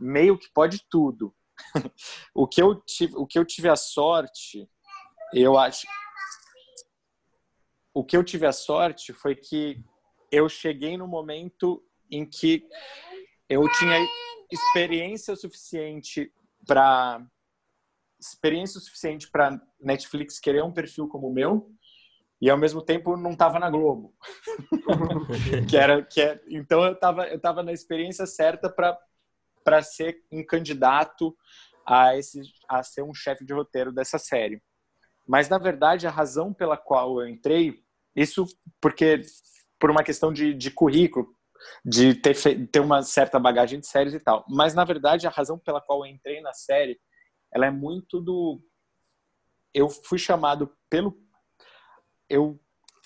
meio que pode tudo. o que eu tive, o que eu tive a sorte eu acho. O que eu tive a sorte foi que eu cheguei no momento em que eu tinha experiência suficiente para experiência suficiente para Netflix querer um perfil como o meu e ao mesmo tempo não estava na Globo que era que é, então eu estava eu tava na experiência certa para para ser um candidato a esse a ser um chefe de roteiro dessa série mas, na verdade, a razão pela qual eu entrei, isso porque por uma questão de, de currículo, de ter, ter uma certa bagagem de séries e tal. Mas, na verdade, a razão pela qual eu entrei na série, ela é muito do... Eu fui chamado pelo... Eu...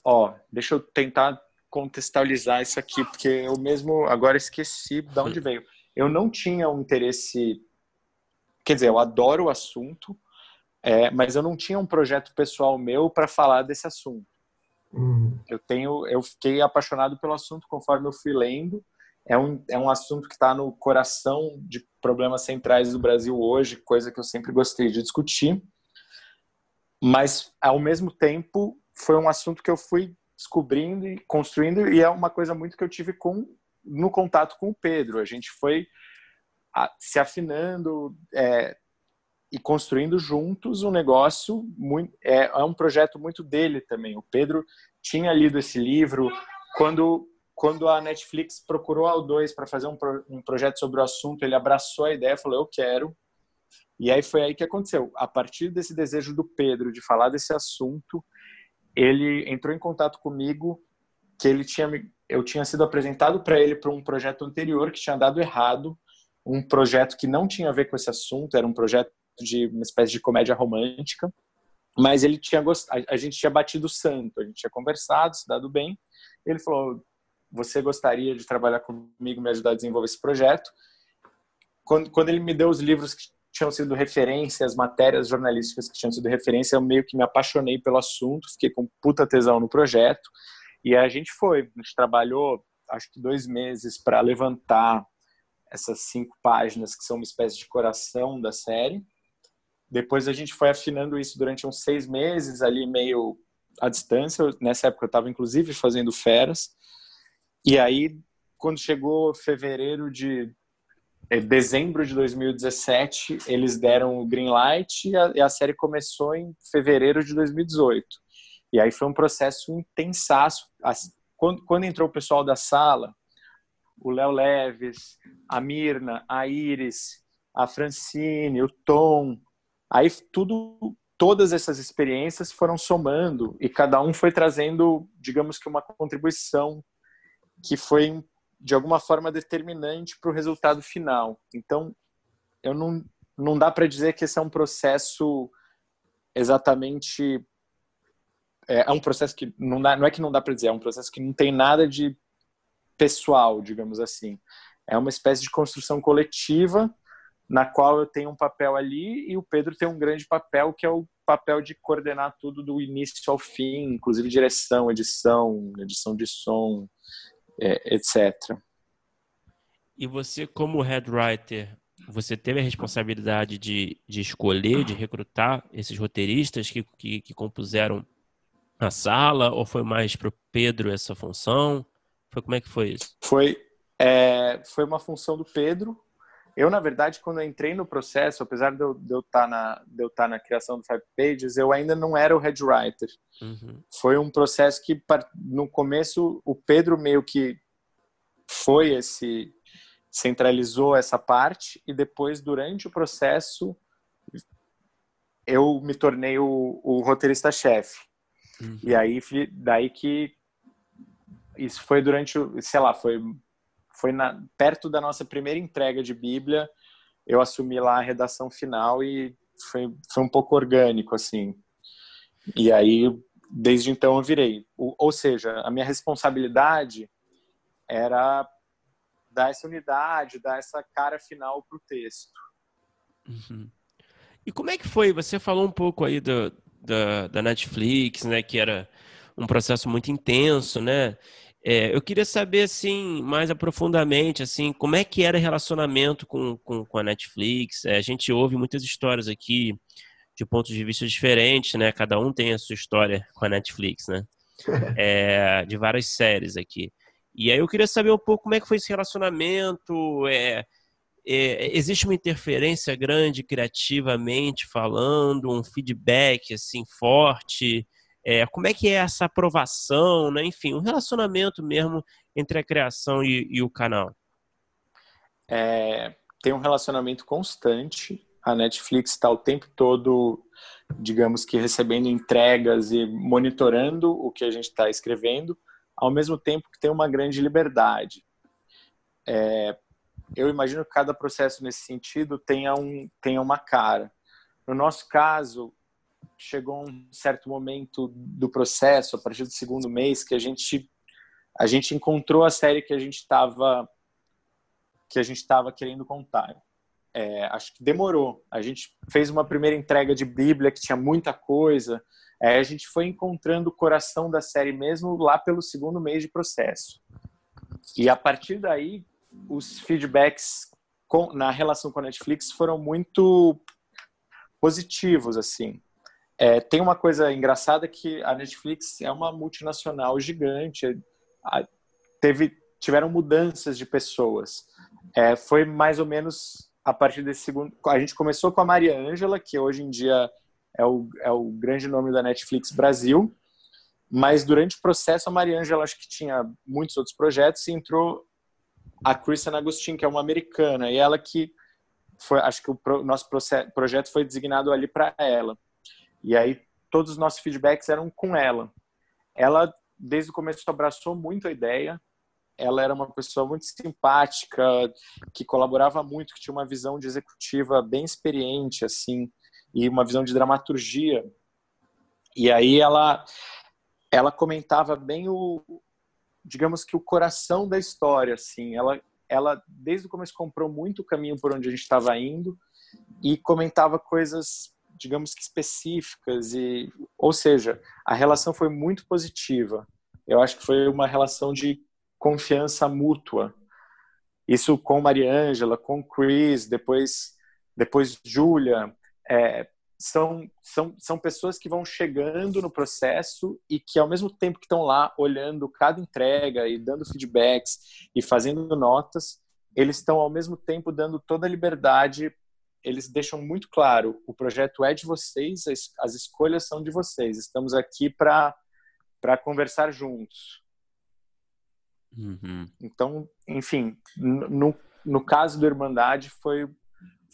Ó, deixa eu tentar contextualizar isso aqui, porque eu mesmo agora esqueci de onde veio. Eu não tinha um interesse... Quer dizer, eu adoro o assunto, é, mas eu não tinha um projeto pessoal meu para falar desse assunto. Uhum. Eu tenho, eu fiquei apaixonado pelo assunto conforme eu fui lendo. É um, é um assunto que está no coração de problemas centrais do Brasil hoje, coisa que eu sempre gostei de discutir. Mas, ao mesmo tempo, foi um assunto que eu fui descobrindo e construindo, e é uma coisa muito que eu tive com no contato com o Pedro. A gente foi se afinando, é, e construindo juntos um negócio muito é, é um projeto muito dele também. O Pedro tinha lido esse livro quando quando a Netflix procurou a O2 para fazer um, pro, um projeto sobre o assunto, ele abraçou a ideia, falou eu quero. E aí foi aí que aconteceu. A partir desse desejo do Pedro de falar desse assunto, ele entrou em contato comigo que ele tinha eu tinha sido apresentado para ele para um projeto anterior que tinha dado errado, um projeto que não tinha a ver com esse assunto, era um projeto de uma espécie de comédia romântica, mas ele tinha gostado, a gente tinha batido santo, a gente tinha conversado, se dado bem. Ele falou: "Você gostaria de trabalhar comigo, me ajudar a desenvolver esse projeto?" Quando, quando ele me deu os livros que tinham sido referência, as matérias jornalísticas que tinham sido referência, eu meio que me apaixonei pelo assunto, fiquei com puta tesão no projeto. E a gente foi, a gente trabalhou acho que dois meses para levantar essas cinco páginas que são uma espécie de coração da série. Depois a gente foi afinando isso durante uns seis meses, ali meio à distância. Nessa época eu estava inclusive fazendo feras. E aí, quando chegou fevereiro de é, dezembro de 2017, eles deram o green light e a, e a, série começou em fevereiro de 2018. E aí foi um processo intensaço. Quando, quando entrou o pessoal da sala, o Léo Leves, a Mirna, a Iris, a Francine, o Tom, Aí tudo, todas essas experiências foram somando e cada um foi trazendo, digamos que uma contribuição que foi de alguma forma determinante para o resultado final. Então, eu não não dá para dizer que esse é um processo exatamente é, é um processo que não dá, não é que não dá para dizer, é um processo que não tem nada de pessoal, digamos assim. É uma espécie de construção coletiva na qual eu tenho um papel ali e o Pedro tem um grande papel que é o papel de coordenar tudo do início ao fim, inclusive direção, edição, edição de som, é, etc. E você, como head writer, você teve a responsabilidade de, de escolher, de recrutar esses roteiristas que, que, que compuseram a sala, ou foi mais para o Pedro essa função? Foi como é que foi isso? Foi, é, foi uma função do Pedro eu, na verdade, quando entrei no processo, apesar de eu, de eu, estar, tá na, de eu estar tá na criação do Five Pages, eu ainda não era o head writer. Uhum. Foi um processo que, no começo, o Pedro meio que foi esse centralizou essa parte e depois durante o processo eu me tornei o, o roteirista chefe uhum. e aí daí que isso foi durante sei lá foi foi na, perto da nossa primeira entrega de Bíblia eu assumi lá a redação final e foi, foi um pouco orgânico assim e aí desde então eu virei o, ou seja a minha responsabilidade era dar essa unidade, dar essa cara final para o texto. Uhum. E como é que foi? Você falou um pouco aí do, da, da Netflix, né? Que era um processo muito intenso, né? É, eu queria saber, assim, mais aprofundadamente, assim, como é que era o relacionamento com, com, com a Netflix? É, a gente ouve muitas histórias aqui de pontos de vista diferentes, né? Cada um tem a sua história com a Netflix, né? É, de várias séries aqui. E aí eu queria saber um pouco como é que foi esse relacionamento. É, é, existe uma interferência grande criativamente falando, um feedback assim forte. É, como é que é essa aprovação, né? Enfim, um relacionamento mesmo entre a criação e, e o canal. É, tem um relacionamento constante. A Netflix está o tempo todo, digamos que recebendo entregas e monitorando o que a gente está escrevendo ao mesmo tempo que tem uma grande liberdade. É, eu imagino que cada processo nesse sentido tenha, um, tenha uma cara. No nosso caso, chegou um certo momento do processo, a partir do segundo mês, que a gente a gente encontrou a série que a gente estava que a gente estava querendo contar. É, acho que demorou. A gente fez uma primeira entrega de Bíblia que tinha muita coisa, é, a gente foi encontrando o coração da série mesmo lá pelo segundo mês de processo. E a partir daí, os feedbacks com, na relação com a Netflix foram muito positivos, assim. É, tem uma coisa engraçada que a Netflix é uma multinacional gigante, teve, tiveram mudanças de pessoas. É, foi mais ou menos a partir desse segundo. A gente começou com a Maria Ângela, que hoje em dia é o, é o grande nome da Netflix Brasil. Mas durante o processo, a Mariângela acho que tinha muitos outros projetos e entrou a Kristen Agustin, que é uma americana, e ela que foi, acho que o pro, nosso projeto foi designado ali para ela. E aí todos os nossos feedbacks eram com ela. Ela desde o começo abraçou muito a ideia. Ela era uma pessoa muito simpática, que colaborava muito, que tinha uma visão de executiva bem experiente, assim e uma visão de dramaturgia. E aí ela ela comentava bem o digamos que o coração da história assim. Ela ela desde o começo comprou muito o caminho por onde a gente estava indo e comentava coisas digamos que específicas e ou seja, a relação foi muito positiva. Eu acho que foi uma relação de confiança mútua. Isso com Mariângela, com Chris, depois depois Júlia, é, são, são, são pessoas que vão chegando no processo e que, ao mesmo tempo que estão lá olhando cada entrega e dando feedbacks e fazendo notas, eles estão, ao mesmo tempo, dando toda a liberdade. Eles deixam muito claro: o projeto é de vocês, as, as escolhas são de vocês. Estamos aqui para conversar juntos. Uhum. Então, enfim, no, no caso do Irmandade, foi,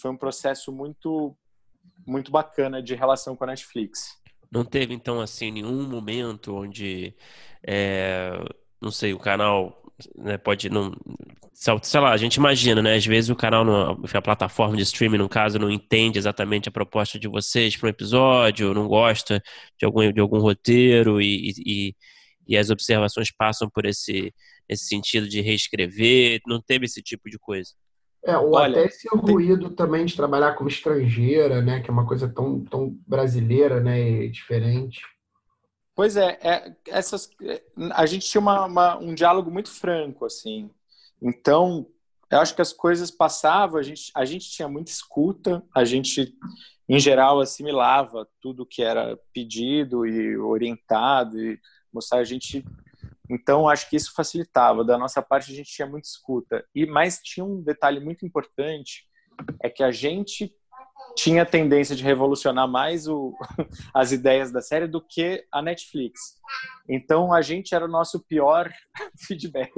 foi um processo muito muito bacana de relação com a Netflix. Não teve, então, assim, nenhum momento onde, é, não sei, o canal né, pode não. Sei lá, a gente imagina, né? Às vezes o canal, não, a plataforma de streaming, no caso, não entende exatamente a proposta de vocês para um episódio, não gosta de algum, de algum roteiro e, e, e as observações passam por esse, esse sentido de reescrever. Não teve esse tipo de coisa. É, ou Olha, até esse ruído também de trabalhar como estrangeira, né? Que é uma coisa tão, tão brasileira, né? E diferente. Pois é, é essas, a gente tinha uma, uma, um diálogo muito franco, assim. Então, eu acho que as coisas passavam, a gente, a gente tinha muita escuta, a gente, em geral, assimilava tudo que era pedido e orientado, e mostrar a gente então, acho que isso facilitava. Da nossa parte, a gente tinha muita escuta. E mais tinha um detalhe muito importante é que a gente tinha tendência de revolucionar mais o, as ideias da série do que a Netflix. Então a gente era o nosso pior feedback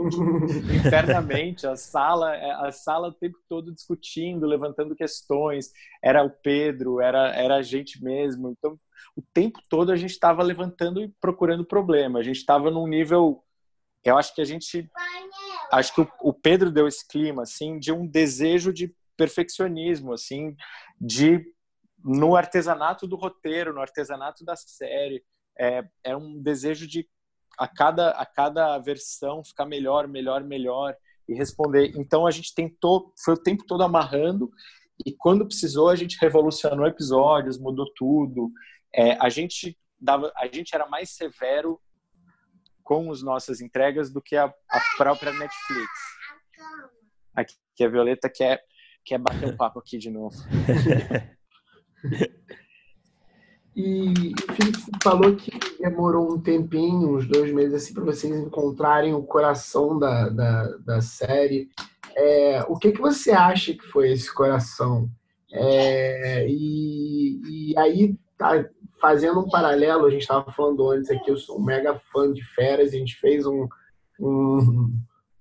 internamente. A sala, a sala o tempo todo discutindo, levantando questões. Era o Pedro, era era a gente mesmo. Então o tempo todo a gente estava levantando e procurando problema. A gente estava num nível, eu acho que a gente, acho que o, o Pedro deu esse clima assim de um desejo de perfeccionismo, assim, de no artesanato do roteiro, no artesanato da série, é, é um desejo de a cada a cada versão ficar melhor, melhor, melhor e responder. Então a gente tentou, foi o tempo todo amarrando e quando precisou a gente revolucionou episódios, mudou tudo. É, a gente dava, a gente era mais severo com as nossas entregas do que a, a própria Netflix. Aqui que a Violeta quer quer bater um papo aqui de novo. e o Felipe falou que demorou um tempinho, uns dois meses, assim, para vocês encontrarem o coração da, da, da série. É, o que, que você acha que foi esse coração? É, e, e aí, tá, fazendo um paralelo, a gente estava falando antes aqui, eu sou um mega fã de férias, a gente fez um, um,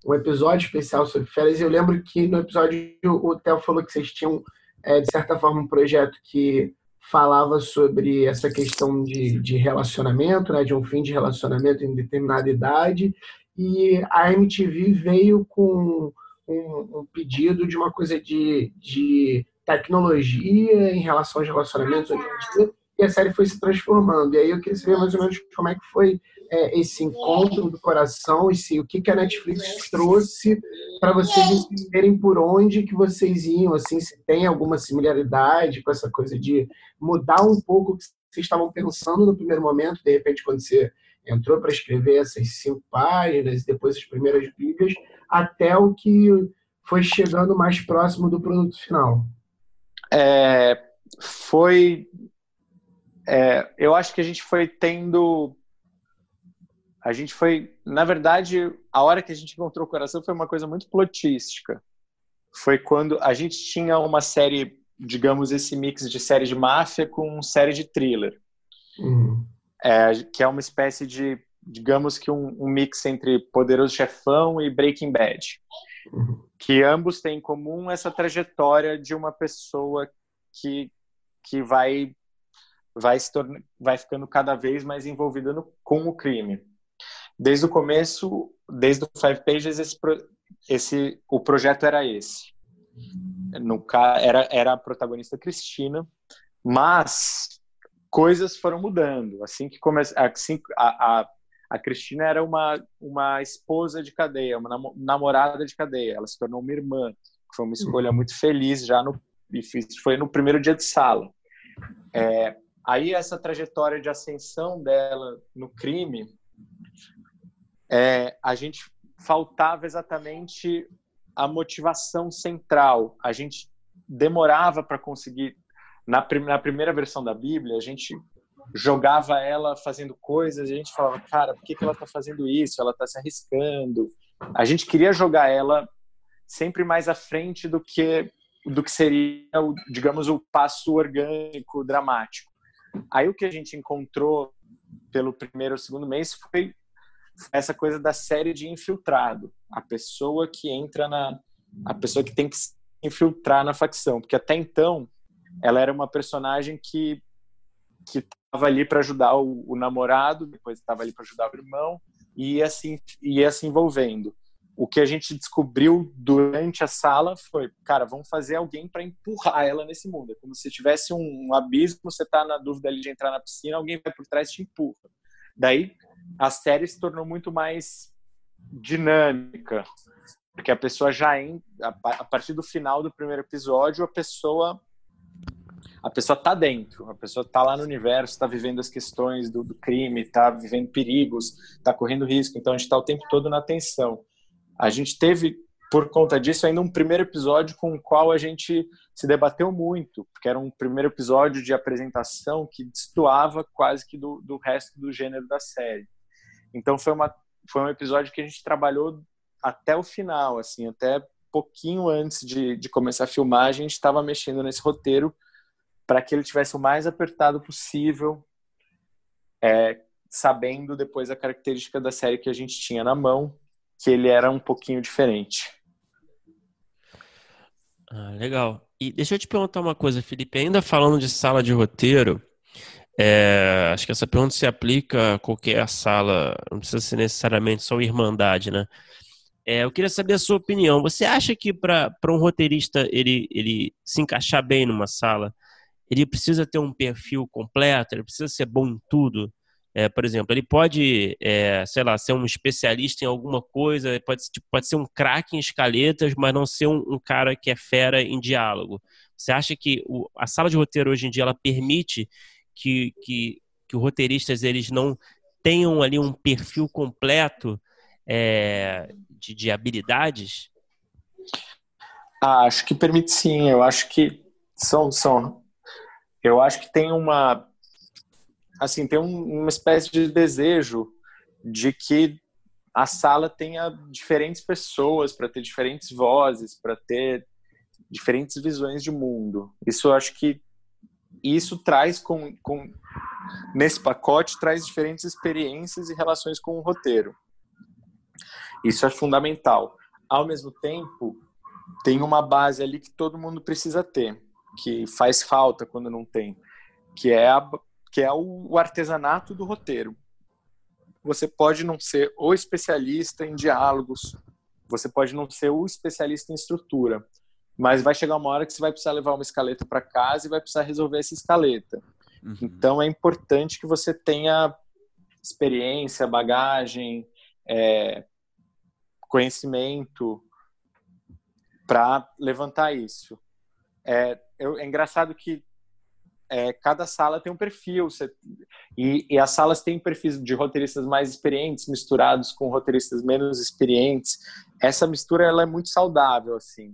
um episódio especial sobre férias. Eu lembro que no episódio o Theo falou que vocês tinham, é, de certa forma, um projeto que falava sobre essa questão de, de relacionamento, né, de um fim de relacionamento em determinada idade. E a MTV veio com um, um pedido de uma coisa de, de tecnologia em relação aos relacionamentos hoje em dia. E a série foi se transformando. E aí eu queria saber mais ou menos como é que foi é, esse encontro do coração e se o que, que a Netflix trouxe para vocês entenderem por onde que vocês iam, assim, se tem alguma similaridade com essa coisa de mudar um pouco o que vocês estavam pensando no primeiro momento, de repente quando você entrou para escrever essas cinco páginas, depois as primeiras bíblias, até o que foi chegando mais próximo do produto final. É, foi é, eu acho que a gente foi tendo a gente foi, na verdade, a hora que a gente encontrou o coração foi uma coisa muito plotística. Foi quando a gente tinha uma série, digamos, esse mix de série de máfia com série de thriller. Uhum. É, que é uma espécie de, digamos que um, um, mix entre Poderoso Chefão e Breaking Bad. Uhum. Que ambos têm em comum essa trajetória de uma pessoa que, que vai vai, se torna, vai ficando cada vez mais envolvida no, com o crime desde o começo, desde o Five Pages, esse, esse, o projeto era esse. No, era, era a protagonista Cristina, mas coisas foram mudando. Assim que comece, assim, a, a, a Cristina era uma, uma esposa de cadeia, uma namorada de cadeia. Ela se tornou uma irmã. Foi uma escolha muito feliz já no foi no primeiro dia de sala. É, aí essa trajetória de ascensão dela no crime é, a gente faltava exatamente a motivação central. A gente demorava para conseguir. Na, prim na primeira versão da Bíblia, a gente jogava ela fazendo coisas, a gente falava, cara, por que, que ela está fazendo isso? Ela está se arriscando. A gente queria jogar ela sempre mais à frente do que do que seria, digamos, o passo orgânico, dramático. Aí o que a gente encontrou pelo primeiro ou segundo mês foi essa coisa da série de infiltrado, a pessoa que entra na a pessoa que tem que se infiltrar na facção, porque até então ela era uma personagem que que estava ali para ajudar o, o, namorado, depois estava ali para ajudar o irmão e ia se ia se envolvendo. O que a gente descobriu durante a sala foi, cara, vamos fazer alguém para empurrar ela nesse mundo. É como se tivesse um, abismo, você está na dúvida ali de entrar na piscina, alguém vai por trás e te empurra. Daí a série se tornou muito mais dinâmica, porque a pessoa já em, a partir do final do primeiro episódio a pessoa a pessoa tá dentro, a pessoa tá lá no universo, está vivendo as questões do, do crime, está vivendo perigos, está correndo risco, então a gente está o tempo todo na atenção. A gente teve por conta disso, ainda um primeiro episódio com o qual a gente se debateu muito, porque era um primeiro episódio de apresentação que destoava quase que do, do resto do gênero da série. Então foi, uma, foi um episódio que a gente trabalhou até o final, assim, até pouquinho antes de, de começar a filmar, a gente estava mexendo nesse roteiro para que ele tivesse o mais apertado possível, é, sabendo depois a característica da série que a gente tinha na mão, que ele era um pouquinho diferente. Ah, legal. E deixa eu te perguntar uma coisa, Felipe. Ainda falando de sala de roteiro, é, acho que essa pergunta se aplica a qualquer sala, não precisa ser necessariamente só Irmandade, né? É, eu queria saber a sua opinião. Você acha que para um roteirista ele, ele se encaixar bem numa sala, ele precisa ter um perfil completo, ele precisa ser bom em tudo? É, por exemplo, ele pode, é, sei lá, ser um especialista em alguma coisa, pode, tipo, pode ser um craque em escaletas, mas não ser um, um, cara que é fera em diálogo. Você acha que o, a sala de roteiro hoje em dia ela permite que, que, que os roteiristas eles não tenham ali um perfil completo é, de, de habilidades? Ah, acho que permite sim. Eu acho que são, são. Eu acho que tem uma assim, tem um, uma espécie de desejo de que a sala tenha diferentes pessoas, para ter diferentes vozes, para ter diferentes visões de mundo. Isso eu acho que isso traz com, com nesse pacote traz diferentes experiências e relações com o roteiro. Isso é fundamental. Ao mesmo tempo, tem uma base ali que todo mundo precisa ter, que faz falta quando não tem, que é a, que é o artesanato do roteiro. Você pode não ser o especialista em diálogos, você pode não ser o especialista em estrutura, mas vai chegar uma hora que você vai precisar levar uma escaleta para casa e vai precisar resolver essa escaleta. Uhum. Então é importante que você tenha experiência, bagagem, é, conhecimento para levantar isso. É, é engraçado que é, cada sala tem um perfil. Você, e, e, as salas têm perfis de roteiristas mais experientes misturados com roteiristas menos experientes. Essa mistura ela é muito saudável, assim.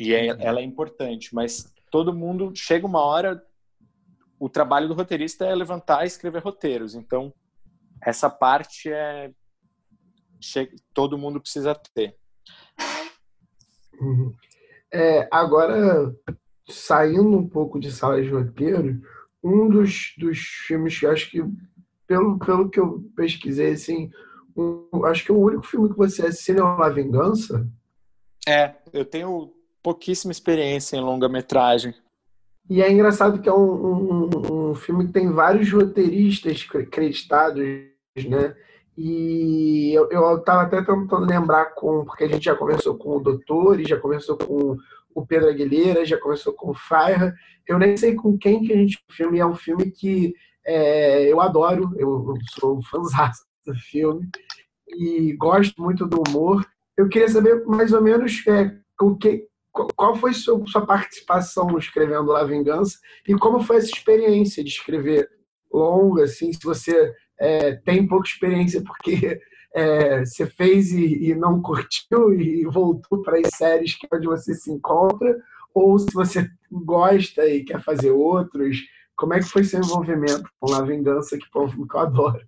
E é, ela é importante, mas todo mundo chega uma hora. O trabalho do roteirista é levantar e escrever roteiros. Então, essa parte é. Chega, todo mundo precisa ter. Uhum. É, agora, saindo um pouco de sala de roteiro, um dos, dos filmes que acho que, pelo, pelo que eu pesquisei, assim, um, acho que o único filme que você assina é La Vingança. É, eu tenho pouquíssima experiência em longa-metragem. E é engraçado que é um, um, um filme que tem vários roteiristas creditados, né? E eu, eu tava até tentando lembrar com, porque a gente já conversou com o Doutor e já conversou com o Pedro Aguilera, já começou com o Faira. Eu nem sei com quem que a gente filme é um filme que é, eu adoro, eu, eu sou um fãzão do filme e gosto muito do humor. Eu queria saber mais ou menos é, o que, qual foi sua, participação escrevendo La Vingança e como foi essa experiência de escrever longa, assim, se você é, tem pouca experiência porque é, você fez e, e, não curtiu e voltou para as séries que é onde você se encontra, ou se você gosta e quer fazer outros. Como é que foi seu envolvimento com A Vingança, que, pô, que eu adoro?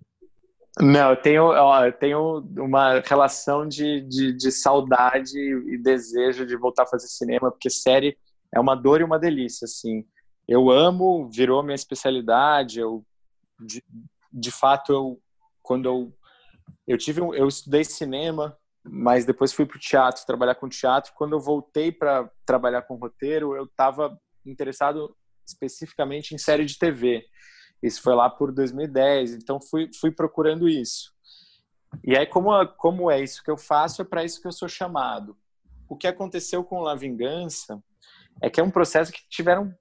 Não, eu tenho, ó, eu tenho uma relação de, de, de, saudade e desejo de voltar a fazer cinema, porque série é uma dor e uma delícia, assim. Eu amo, virou minha especialidade, eu, de, de fato, eu, quando eu eu tive um, eu estudei cinema, mas depois fui para o teatro, trabalhar com teatro. Quando eu voltei para trabalhar com roteiro, eu estava interessado especificamente em série de TV. Isso foi lá por 2010, então fui, fui procurando isso. E aí, como, como é isso que eu faço, é para isso que eu sou chamado. O que aconteceu com La Vingança é que é um processo que tiveram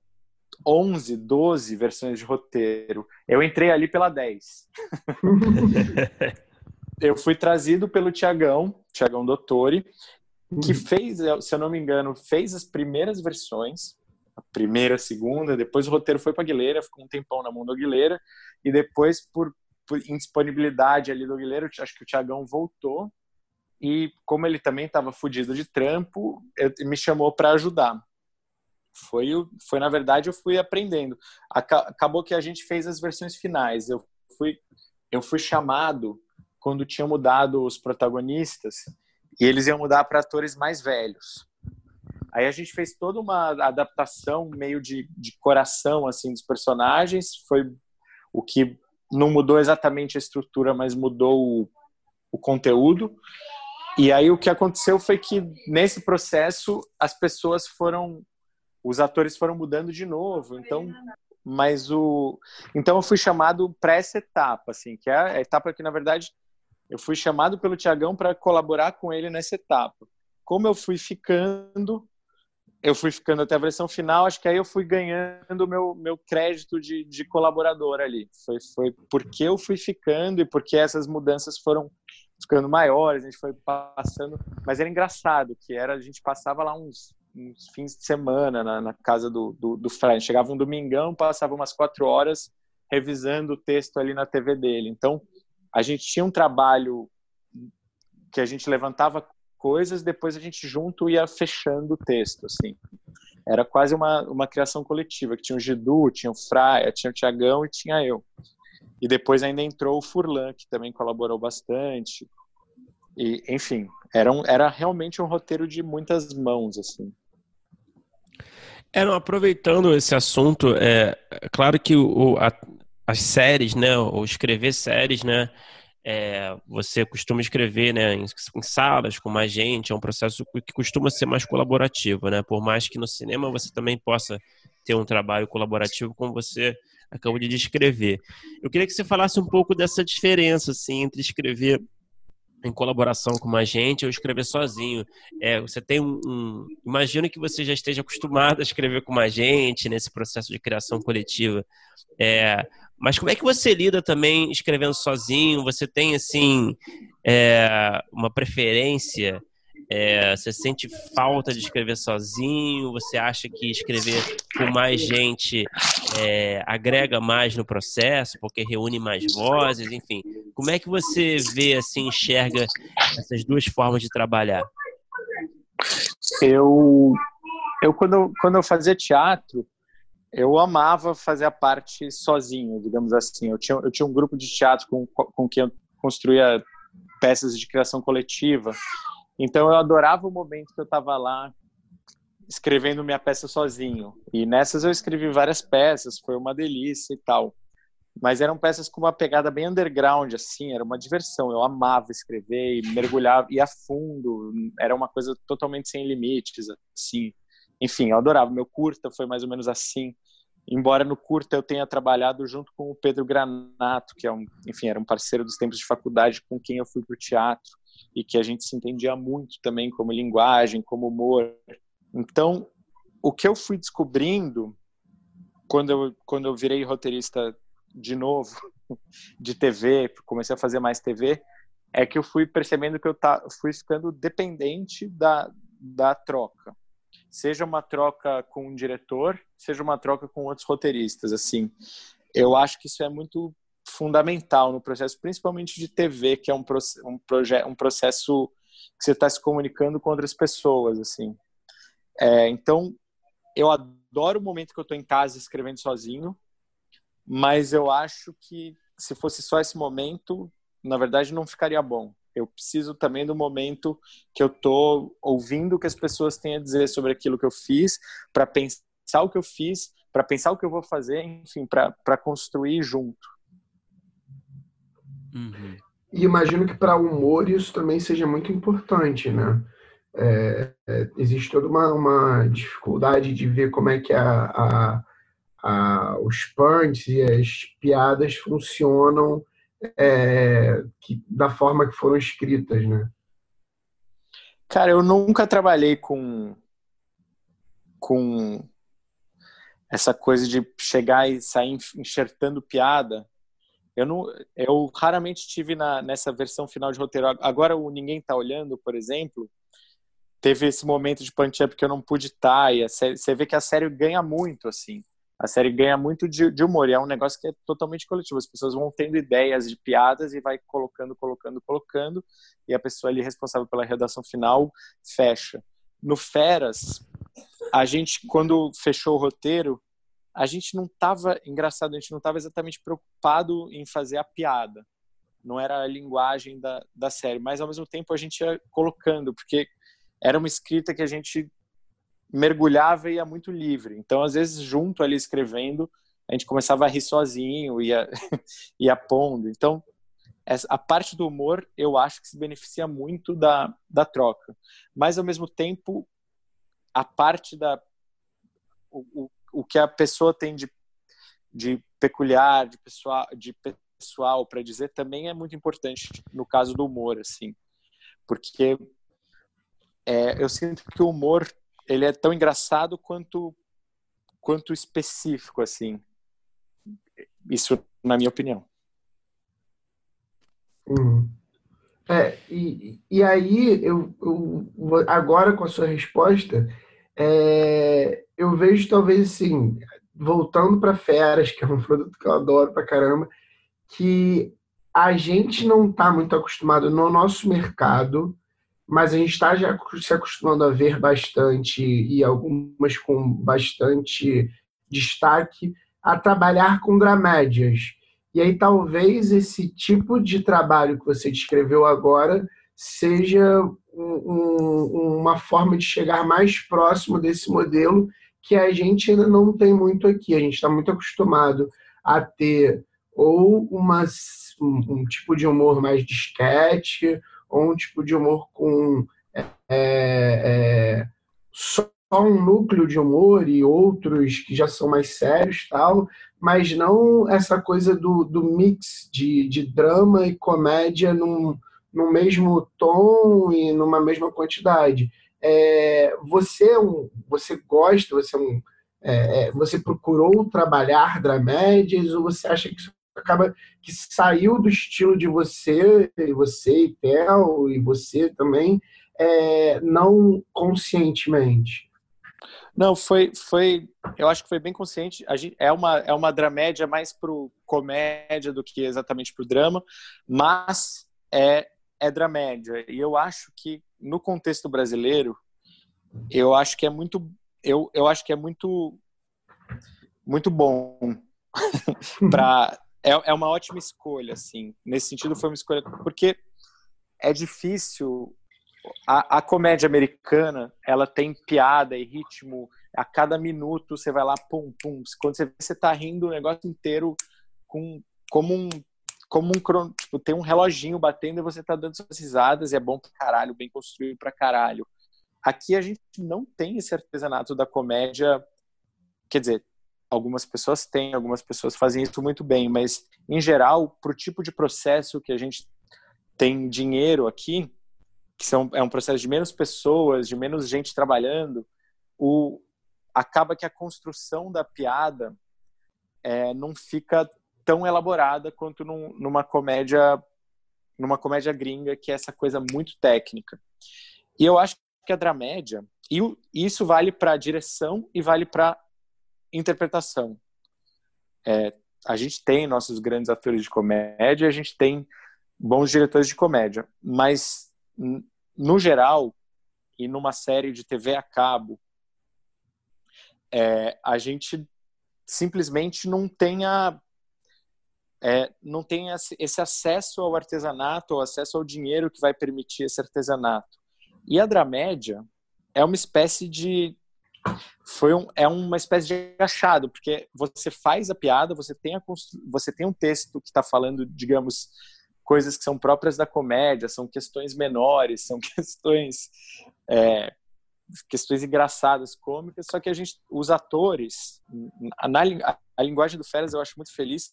11, 12 versões de roteiro. Eu entrei ali pela 10. eu fui trazido pelo Tiagão, Tiagão Dottori, que uhum. fez, se eu não me engano, fez as primeiras versões, primeira, segunda, depois o roteiro foi para Aguilera, ficou um tempão na mão do Aguilera, e depois, por, por indisponibilidade ali do Aguilera, acho que o Tiagão voltou, e como ele também estava fudido de trampo, me chamou para ajudar. Foi, foi, na verdade, eu fui aprendendo. Acabou que a gente fez as versões finais. Eu fui, eu fui chamado quando tinha mudado os protagonistas e eles iam mudar para atores mais velhos. Aí a gente fez toda uma adaptação meio de, de coração assim dos personagens, foi o que não mudou exatamente a estrutura, mas mudou o, o conteúdo. E aí o que aconteceu foi que nesse processo as pessoas foram os atores foram mudando de novo. Então, mas o então eu fui chamado para essa etapa assim, que é a etapa que na verdade eu fui chamado pelo Tiagão para colaborar com ele nessa etapa. Como eu fui ficando, eu fui ficando até a versão final, acho que aí eu fui ganhando meu meu crédito de, de colaborador ali. Foi foi porque eu fui ficando e porque essas mudanças foram ficando maiores, a gente foi passando, mas era engraçado que era a gente passava lá uns, uns fins de semana na, na casa do, do, do Fred, chegava um domingão, passava umas quatro horas revisando o texto ali na TV dele. Então a gente tinha um trabalho que a gente levantava coisas, depois a gente junto ia fechando o texto, assim. Era quase uma, uma criação coletiva, que tinha o Gidu, tinha o Fraia, tinha o Tiagão e tinha eu. E depois ainda entrou o Furlan, que também colaborou bastante. E, enfim, era, um, era realmente um roteiro de muitas mãos, assim. Não, aproveitando esse assunto, é, é claro que o, a, as séries, né, ou escrever séries, né, é, você costuma escrever né, em, em, salas com mais gente, é um processo que costuma ser mais colaborativo, né? Por mais que no cinema você também possa ter um trabalho colaborativo, como você acabou de descrever. Eu queria que você falasse um pouco dessa diferença assim, entre escrever em colaboração com mais gente ou escrever sozinho. É, você tem um, um, Imagino que você já esteja acostumado a escrever com mais gente nesse processo de criação coletiva. É, mas como é que você lida também escrevendo sozinho? Você tem, assim, é, uma preferência? É, você sente falta de escrever sozinho? Você acha que escrever com mais gente é, agrega mais no processo, porque reúne mais vozes? Enfim, como é que você vê, assim, enxerga essas duas formas de trabalhar? Eu, eu quando, quando eu fazia teatro, eu amava fazer a parte sozinho, digamos assim. Eu tinha, eu tinha um grupo de teatro com, com quem eu construía peças de criação coletiva. Então eu adorava o momento que eu estava lá escrevendo minha peça sozinho. E nessas eu escrevi várias peças, foi uma delícia e tal. Mas eram peças com uma pegada bem underground, assim, era uma diversão. Eu amava escrever e mergulhar, ia a fundo, era uma coisa totalmente sem limites, assim enfim, eu adorava. Meu curta foi mais ou menos assim. Embora no curta eu tenha trabalhado junto com o Pedro Granato, que é um, enfim, era um parceiro dos tempos de faculdade com quem eu fui para o teatro e que a gente se entendia muito também como linguagem, como humor. Então, o que eu fui descobrindo quando eu quando eu virei roteirista de novo de TV, comecei a fazer mais TV, é que eu fui percebendo que eu tá, fui ficando dependente da, da troca seja uma troca com um diretor, seja uma troca com outros roteiristas, assim. Eu acho que isso é muito fundamental no processo, principalmente de TV, que é um, um, um processo que você está se comunicando com outras pessoas, assim. É, então, eu adoro o momento que eu estou em casa escrevendo sozinho, mas eu acho que se fosse só esse momento, na verdade não ficaria bom. Eu preciso também do momento que eu tô ouvindo o que as pessoas têm a dizer sobre aquilo que eu fiz, para pensar o que eu fiz, para pensar o que eu vou fazer, enfim, para construir junto. Uhum. E imagino que para o humor isso também seja muito importante, né? É, é, existe toda uma, uma, dificuldade de ver como é que a, a, a, os punts e as piadas funcionam é, que, da forma que foram escritas, né? Cara, eu nunca trabalhei com com essa coisa de chegar e sair enxertando piada. Eu não, eu raramente tive na, nessa versão final de roteiro. Agora o ninguém tá olhando, por exemplo, teve esse momento de punch up que eu não pude estar tá, e você vê que a série ganha muito assim a série ganha muito de, de, humor e é um negócio que é totalmente coletivo. As pessoas vão tendo ideias de piadas e vai colocando, colocando, colocando e a pessoa ali responsável pela redação final fecha. No Feras, a gente quando fechou o roteiro, a gente não estava engraçado, a gente não estava exatamente preocupado em fazer a piada. não era a linguagem da, da série, mas ao mesmo tempo a gente ia colocando, porque era uma escrita que a gente mergulhava e ia muito livre. Então, às vezes, junto ali escrevendo, a gente começava a rir sozinho, ia, ia pondo. Então, a parte do humor eu acho que se beneficia muito da, da troca. Mas, ao mesmo tempo, a parte da. O, o, o que a pessoa tem de, de peculiar, de pessoal, de pessoal para dizer também é muito importante no caso do humor, assim. Porque é, eu sinto que o humor ele é tão engraçado quanto quanto específico, assim. Isso, na minha opinião. Uhum. É, e, e aí, eu, eu, agora com a sua resposta, é, eu vejo talvez assim, voltando para Feras, que é um produto que eu adoro pra caramba, que a gente não está muito acostumado no nosso mercado, mas a gente está já se acostumando a ver bastante, e algumas com bastante destaque, a trabalhar com dramédias. E aí talvez esse tipo de trabalho que você descreveu agora seja um, uma forma de chegar mais próximo desse modelo que a gente ainda não tem muito aqui. A gente está muito acostumado a ter ou uma, um, um, tipo de humor mais disquete, ou um tipo de humor com é, é, só um núcleo de humor e outros que já são mais sérios tal, mas não essa coisa do, do mix de, de drama e comédia num, no mesmo tom e numa mesma quantidade. É, você é você gosta, você é é, é você procurou trabalhar dramédias ou você acha que isso acaba que saiu do estilo de você, e você e Theo, e você também, é, não conscientemente? Não, foi, foi, eu acho que foi bem consciente. Gente, é uma é uma dramédia mais pro comédia do que exatamente pro drama, mas é é dramédia. E eu acho que no contexto brasileiro, eu acho que é muito eu, eu acho que é muito muito bom para é, é uma ótima escolha, assim. Nesse sentido, foi uma escolha porque é difícil. A, a, comédia americana, ela tem piada e ritmo. A cada minuto você vai lá, pum, pum. Quando você você tá rindo o negócio inteiro com como um como um tipo, tem um reloginho batendo e você tá dando suas risadas e é bom pra caralho, bem construído pra caralho. Aqui a gente não tem esse artesanato da comédia. Quer dizer, algumas pessoas têm, algumas pessoas fazem isso muito bem, mas em geral, para o tipo de processo que a gente tem dinheiro aqui, que são, é um processo de menos pessoas, de menos gente trabalhando, o, acaba que a construção da piada é, não fica tão elaborada quanto num, numa comédia numa comédia gringa que é essa coisa muito técnica. E eu acho que a dramédia, e isso vale para direção e vale para interpretação. É, a gente tem nossos grandes atores de comédia, a gente tem bons diretores de comédia, mas no geral e numa série de TV a cabo, é, a gente simplesmente não tem a, é, não tem esse acesso ao artesanato, ao acesso ao dinheiro que vai permitir esse artesanato. E a dramédia é uma espécie de foi um, é uma espécie de achado, porque você faz a piada, você tem, a você tem um texto que está falando, digamos, coisas que são próprias da comédia, são questões menores, são questões é, questões engraçadas, cômicas, só que a gente, os atores, na, a linguagem do Feras eu acho muito feliz,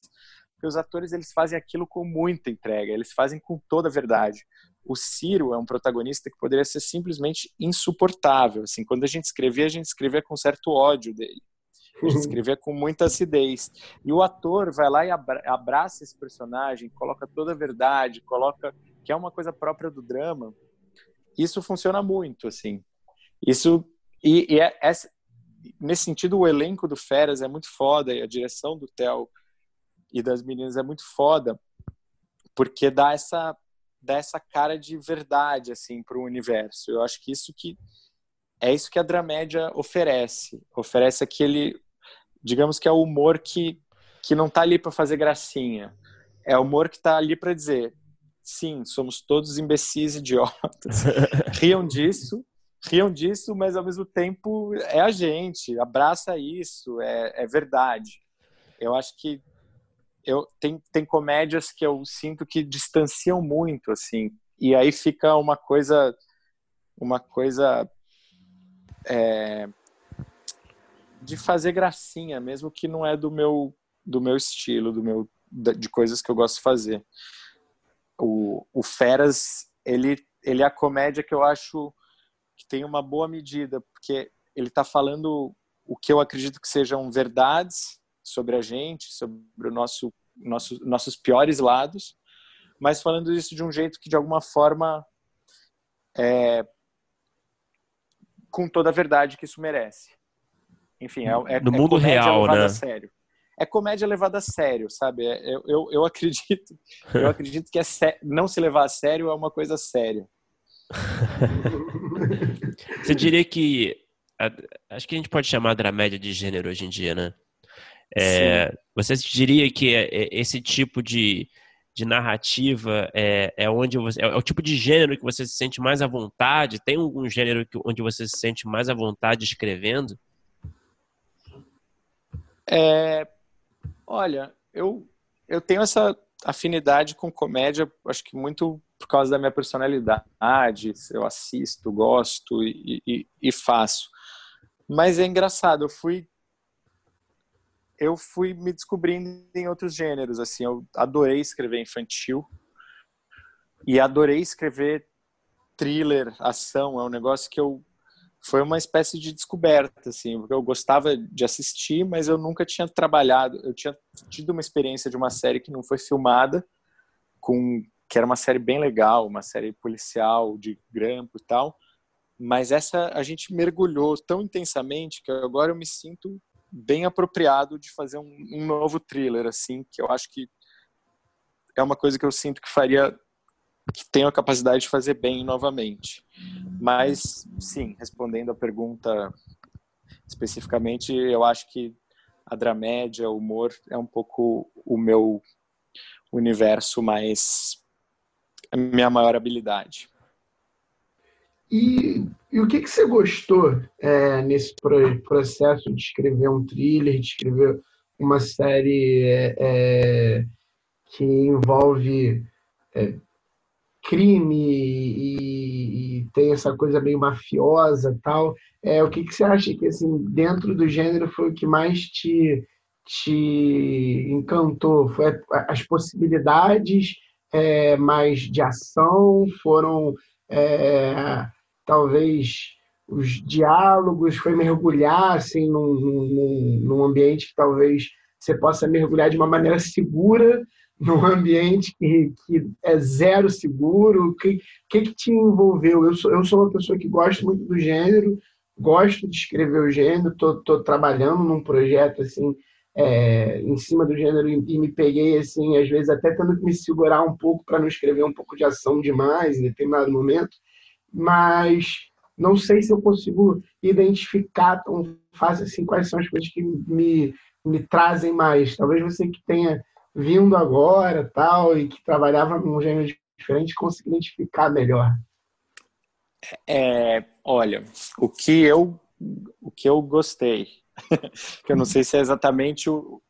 porque os atores eles fazem aquilo com muita entrega, eles fazem com toda a verdade o Ciro é um protagonista que poderia ser simplesmente insuportável. Assim, quando a gente escrevia, a gente escrevia com certo ódio dele. A gente escrevia com muita acidez. E o ator vai lá e abraça esse personagem, coloca toda a verdade, coloca que é uma coisa própria do drama. Isso funciona muito, assim. Isso e, e é, é, nesse sentido o elenco do Feras é muito foda e a direção do Theo e das meninas é muito foda porque dá essa dar essa cara de verdade assim para o universo. Eu acho que isso que é isso que a dramédia oferece. Oferece aquele, digamos que é o humor que que não está ali para fazer gracinha. É o humor que está ali para dizer, sim, somos todos imbecis idiotas. riam disso, riam disso, mas ao mesmo tempo é a gente, abraça isso, é, é verdade. Eu acho que eu tem, tem comédias que eu sinto que distanciam muito, assim, e aí fica uma coisa, uma coisa é, de fazer gracinha, mesmo que não é do meu do meu estilo, do meu de coisas que eu gosto de fazer. O, o Feras, ele ele é a comédia que eu acho que tem uma boa medida, porque ele está falando o que eu acredito que sejam verdades sobre a gente, sobre o nosso, nosso nossos piores lados, mas falando isso de um jeito que de alguma forma é, com toda a verdade que isso merece. Enfim, é, é mundo é real, né? A sério. É comédia levada a sério, sabe? É, eu, eu, eu acredito, eu acredito que é não se levar a sério é uma coisa séria. Você diria que acho que a gente pode chamar a dramédia de gênero hoje em dia, né? É, você diria que é, é, esse tipo de, de narrativa é, é onde você, é o tipo de gênero que você se sente mais à vontade? Tem algum gênero que, onde você se sente mais à vontade escrevendo? É, olha, eu, eu tenho essa afinidade com comédia, acho que muito por causa da minha personalidade. Eu assisto, gosto e, e, e faço. Mas é engraçado, eu fui eu fui me descobrindo em outros gêneros, assim, eu adorei escrever infantil e adorei escrever thriller, ação, é um negócio que eu foi uma espécie de descoberta, assim, porque eu gostava de assistir, mas eu nunca tinha trabalhado, eu tinha tido uma experiência de uma série que não foi filmada, com que era uma série bem legal, uma série policial de grampo e tal, mas essa a gente mergulhou tão intensamente que agora eu me sinto bem apropriado de fazer um, um, novo thriller, assim, que eu acho que é uma coisa que eu sinto que faria, que tenho a capacidade de fazer bem novamente. Mas, sim, respondendo a pergunta especificamente, eu acho que a dramédia, o humor, é um pouco o meu universo mais. a minha maior habilidade. E, e o que, que você gostou é, nesse processo de escrever um thriller, de escrever uma série é, é, que envolve é, crime e, e, tem essa coisa meio mafiosa tal? É, o que, que você acha que assim dentro do gênero foi o que mais te, te encantou? Foi as possibilidades é, mais de ação? Foram é, talvez os diálogos, foi mergulhar assim, num, num, num ambiente que talvez você possa mergulhar de uma maneira segura num ambiente que, que é zero seguro? O que, que, que te envolveu? Eu sou, eu sou uma pessoa que gosta muito do gênero, gosto de escrever o gênero, estou trabalhando num projeto assim é, em cima do gênero e, me peguei assim, às vezes até tendo que me segurar um pouco para não escrever um pouco de ação demais em determinado momento mas não sei se eu consigo identificar tão fácil assim quais são as coisas que me, me trazem mais. Talvez você que tenha vindo agora tal e que trabalhava num gênero diferente consiga identificar melhor. É, olha, o que eu o que eu gostei, que eu não sei se é exatamente o,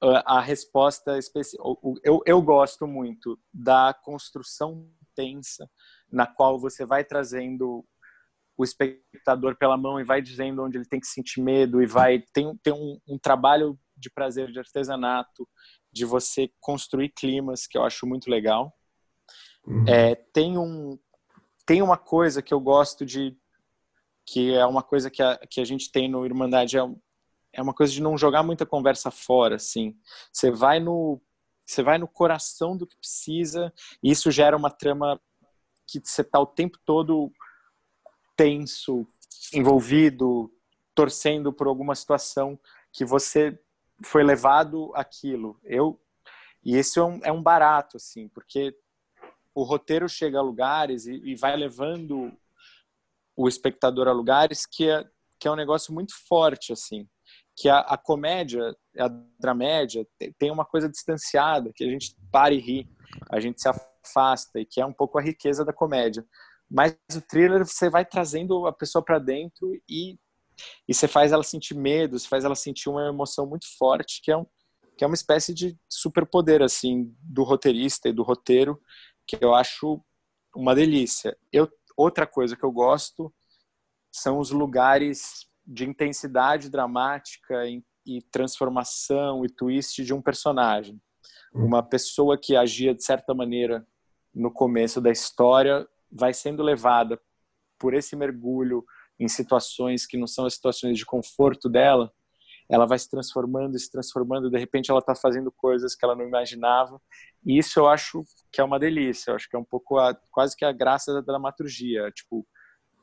a resposta específica. Eu, eu gosto muito da construção tensa na qual você vai trazendo o espectador pela mão e vai dizendo onde ele tem que sentir medo e vai tem, tem um, um trabalho de prazer de artesanato de você construir climas que eu acho muito legal uhum. é, tem um tem uma coisa que eu gosto de que é uma coisa que a, que a gente tem no Irmandade é, é uma coisa de não jogar muita conversa fora assim você vai no você vai no coração do que precisa e isso gera uma trama que você está o tempo todo tenso, envolvido, torcendo por alguma situação que você foi levado aquilo. Eu e isso é um, é um barato assim, porque o roteiro chega a lugares e, e vai levando o espectador a lugares que é, que é um negócio muito forte assim que a, a comédia a dramédia tem uma coisa distanciada que a gente para e ri a gente se afasta e que é um pouco a riqueza da comédia. Mas o thriller você vai trazendo a pessoa para dentro e e você faz ela sentir medo, você faz ela sentir uma emoção muito forte, que é um, que é uma espécie de superpoder assim do roteirista e do roteiro, que eu acho uma delícia. Eu outra coisa que eu gosto são os lugares de intensidade dramática e, e transformação e twist de um personagem. Hum. Uma pessoa que agia de certa maneira no começo da história vai sendo levada por esse mergulho em situações que não são as situações de conforto dela, ela vai se transformando, se transformando, de repente ela está fazendo coisas que ela não imaginava. E isso eu acho que é uma delícia, eu acho que é um pouco a, quase que a graça da dramaturgia, tipo,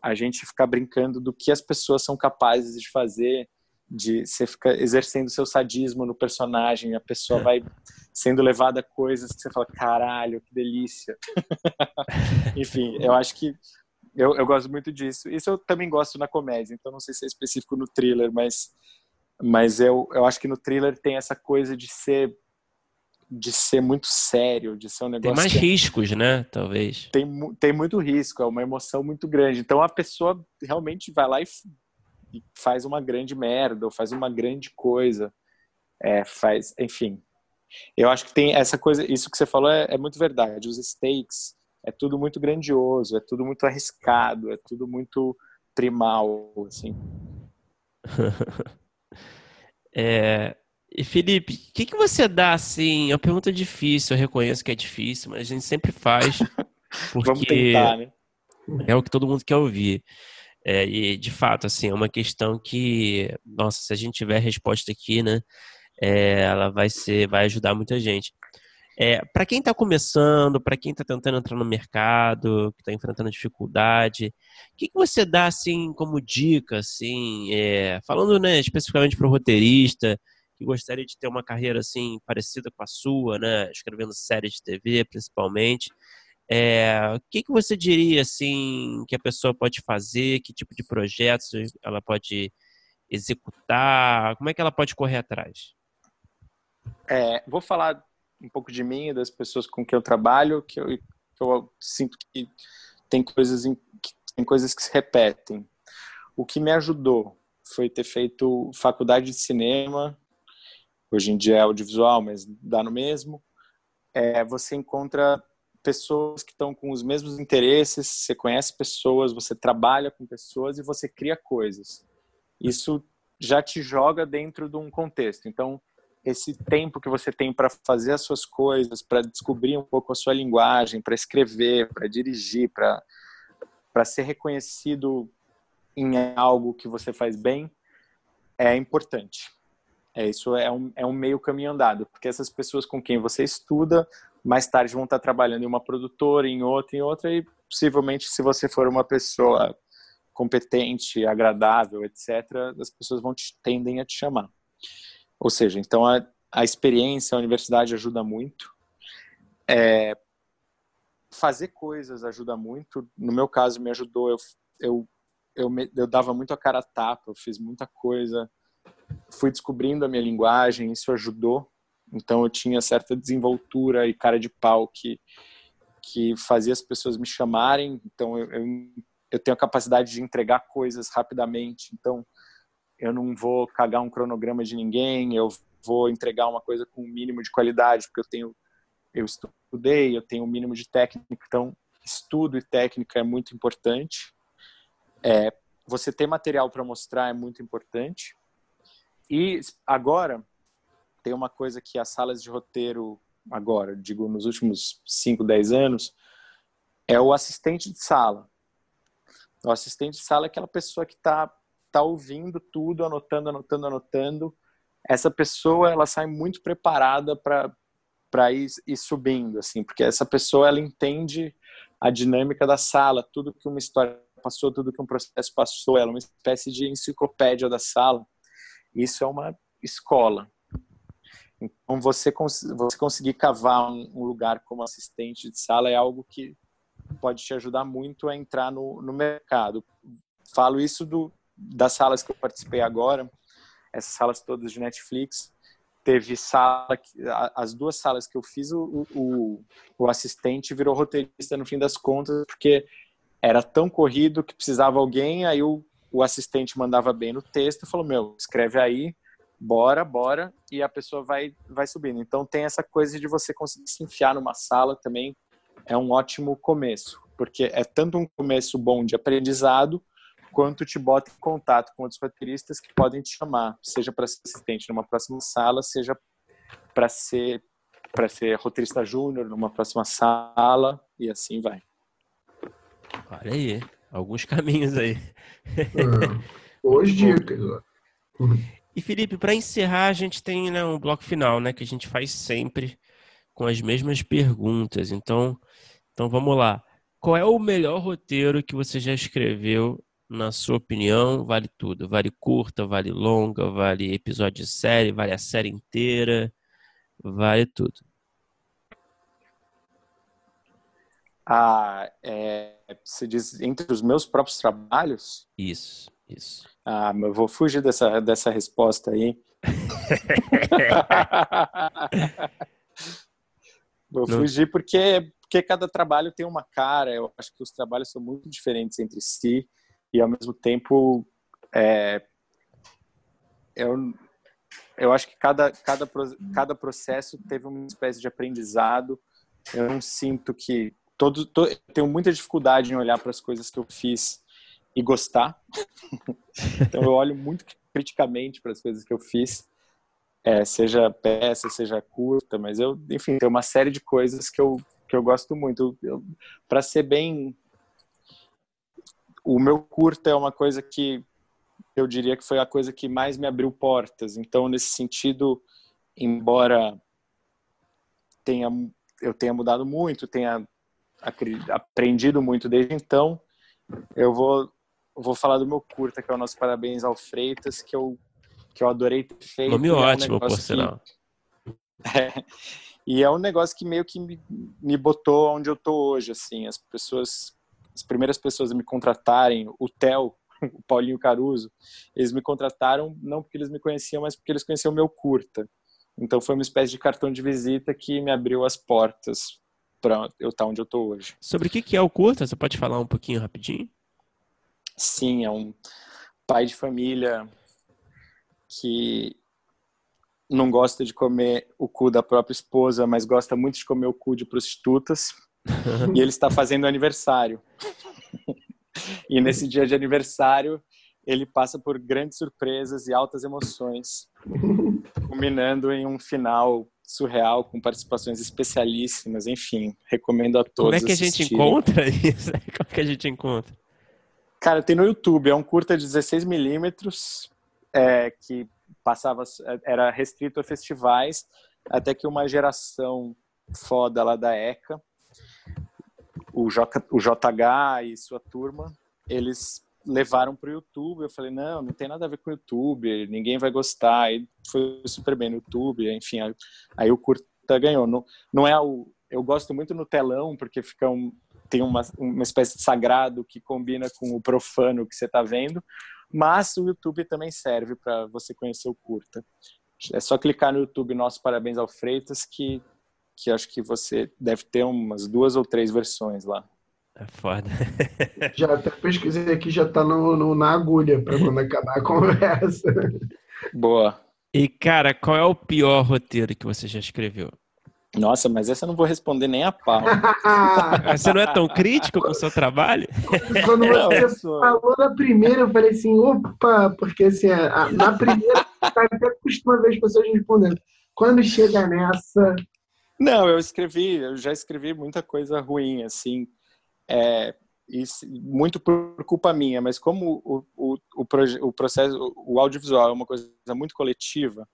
a gente ficar brincando do que as pessoas são capazes de fazer, de você ficar exercendo seu sadismo no personagem, a pessoa é. vai sendo levada a coisas que você fala, caralho, que delícia. Enfim, eu acho que eu, eu gosto muito disso. Isso eu também gosto na comédia, então não sei se é específico no thriller, mas, mas eu, eu acho que no thriller tem essa coisa de ser de ser muito sério, de ser um negócio. Tem mais que, riscos, né? Talvez. Tem, tem muito risco, é uma emoção muito grande. Então a pessoa realmente vai lá e, e faz uma grande merda, ou faz uma grande coisa. É, faz, enfim. Eu acho que tem essa coisa, isso que você falou é, é muito verdade. Os stakes é tudo muito grandioso, é tudo muito arriscado, é tudo muito primal, assim. é, e Felipe, o que, que você dá assim? É uma pergunta difícil, eu reconheço que é difícil, mas a gente sempre faz. Porque Vamos tentar, né? É o que todo mundo quer ouvir. É, e de fato, assim, é uma questão que, nossa, se a gente tiver resposta aqui, né, é, ela vai ser, vai ajudar muita gente. É, para quem está começando, para quem está tentando entrar no mercado, que está enfrentando dificuldade, o que, que, você dá assim como dica, assim, é, falando né, especificamente para o roteirista que gostaria de ter uma carreira assim parecida com a sua, né, escrevendo séries de TV, principalmente. É, o que, que você diria assim que a pessoa pode fazer? Que tipo de projetos ela pode executar? Como é que ela pode correr atrás? É, vou falar um pouco de mim e das pessoas com quem eu trabalho, que eu, que eu sinto que tem coisas, em, que tem coisas que se repetem. O que me ajudou foi ter feito faculdade de cinema, hoje em dia é audiovisual, mas dá no mesmo. É, você encontra pessoas que estão com os mesmos interesses, você conhece pessoas, você trabalha com pessoas e você cria coisas. Isso já te joga dentro de um contexto. Então, esse tempo que você tem para fazer as suas coisas, para descobrir um pouco a sua linguagem, para escrever, para dirigir, para para ser reconhecido em algo que você faz bem, é importante. É, isso é um, é um meio caminho andado, porque essas pessoas com quem você estuda, mais tarde vão estar trabalhando em uma produtora, em outra, em outra, e possivelmente, se você for uma pessoa competente, agradável, etc., as pessoas vão te, tendem a te chamar. Ou seja, então a, a experiência, a universidade ajuda muito. É, fazer coisas ajuda muito. No meu caso, me ajudou. Eu, eu, eu, me, eu dava muito a cara a tapa, eu fiz muita coisa. Fui descobrindo a minha linguagem, isso ajudou. Então eu tinha certa desenvoltura e cara de pau que, que fazia as pessoas me chamarem. Então eu, eu, eu tenho a capacidade de entregar coisas rapidamente. Então eu não vou cagar um cronograma de ninguém, eu vou entregar uma coisa com o um mínimo de qualidade, porque eu tenho eu estudei, eu tenho o um mínimo de técnica, então estudo e técnica é muito importante. É, você ter material para mostrar é muito importante. E agora tem uma coisa que as salas de roteiro agora, digo nos últimos 5, 10 anos, é o assistente de sala. O assistente de sala é aquela pessoa que está tá ouvindo tudo, anotando, anotando, anotando. Essa pessoa ela sai muito preparada para ir, ir subindo, assim, porque essa pessoa ela entende a dinâmica da sala, tudo que uma história passou, tudo que um processo passou, ela é uma espécie de enciclopédia da sala. Isso é uma escola. Então, você, cons você conseguir cavar um, um, lugar como assistente de sala é algo que pode te ajudar muito a entrar no, no mercado. Falo isso do, das salas que eu participei agora, essas salas todas de Netflix, teve sala, as duas salas que eu fiz, o, o, o assistente virou roteirista no fim das contas, porque era tão corrido que precisava alguém, aí o, o assistente mandava bem no texto, falou, meu, escreve aí, bora, bora, e a pessoa vai, vai subindo. Então tem essa coisa de você conseguir se enfiar numa sala também, é um ótimo começo, porque é tanto um começo bom de aprendizado, quanto te bota em contato com outros roteiristas que podem te chamar, seja para ser assistente numa próxima sala, seja para ser para ser roteirista júnior numa próxima sala e assim vai. Olha aí, alguns caminhos aí. É, hoje dicas. E Felipe, para encerrar, a gente tem né, um bloco final, né, que a gente faz sempre com as mesmas perguntas. Então, então vamos lá. Qual é o melhor roteiro que você já escreveu na sua opinião, vale tudo. Vale curta, vale longa, vale episódio de série, vale a série inteira, vale tudo. Ah, é, você diz entre os meus próprios trabalhos? Isso, isso. Ah, mas eu vou fugir dessa, dessa resposta aí. vou Não. fugir porque, porque cada trabalho tem uma cara. Eu acho que os trabalhos são muito diferentes entre si e ao mesmo tempo é, eu, eu acho que cada, cada, cada processo teve uma espécie de aprendizado. Eu não sinto que todo, todo tenho muita dificuldade em olhar para as coisas que eu fiz e gostar. então eu olho muito criticamente para as coisas que eu fiz, é, seja peça, seja curta, mas eu, enfim, tem uma série de coisas que eu que eu gosto muito. Para ser bem o meu curta é uma coisa que eu diria que foi a coisa que mais me abriu portas. Então, nesse sentido, embora tenha eu tenha mudado muito, tenha aprendido muito desde então, eu vou vou falar do meu curta, que é o nosso Parabéns ao Freitas, que eu que eu adorei ter feito. Nome é um ótimo, por sinal. É, e é um negócio que meio que me, me botou onde eu tô hoje, assim. As pessoas as primeiras pessoas a me contratarem, o Theo, o Paulinho Caruso, eles me contrataram não porque eles me conheciam, mas porque eles conheciam o meu curta. Então foi uma espécie de cartão de visita que me abriu as portas para eu estar onde eu estou hoje. Sobre o que é o curta? Você pode falar um pouquinho rapidinho? Sim, é um pai de família que não gosta de comer o cu da própria esposa, mas gosta muito de comer o cu de prostitutas e ele está fazendo aniversário. e nesse dia de aniversário, ele passa por grandes surpresas e altas emoções, culminando em um final surreal com participações especialíssimas. Enfim, recomendo a todos. Como é que a gente assistirem. encontra isso? Como é que a gente encontra? Cara, tem no YouTube. É um curta de 16 milímetros é, que passava, era restrito a festivais, até que uma geração foda lá da ECA o, J, o JH e sua turma, eles levaram para o YouTube. Eu falei, não, não tem nada a ver com o YouTube, ninguém vai gostar. E foi super bem no YouTube, enfim. Aí, aí o curta ganhou. Não, não é o. Eu gosto muito no telão, porque fica um, tem uma, uma espécie de sagrado que combina com o profano que você está vendo, mas o YouTube também serve para você conhecer o curta. É só clicar no YouTube Nosso Parabéns ao Freitas que que acho que você deve ter umas duas ou três versões lá. É foda. já até pesquisei aqui, já tá no, no na agulha para quando acabar a conversa. Boa. E, cara, qual é o pior roteiro que você já escreveu? Nossa, mas essa eu não vou responder nem a pau. você não é tão crítico com o seu trabalho? Quando você falou na primeira, eu falei assim, opa, porque assim, na primeira, até costuma ver as pessoas respondendo. Quando chega nessa, não, eu escrevi, eu já escrevi muita coisa ruim, assim, é, e muito por culpa minha, mas como o, o, o, o processo, o audiovisual é uma coisa muito coletiva,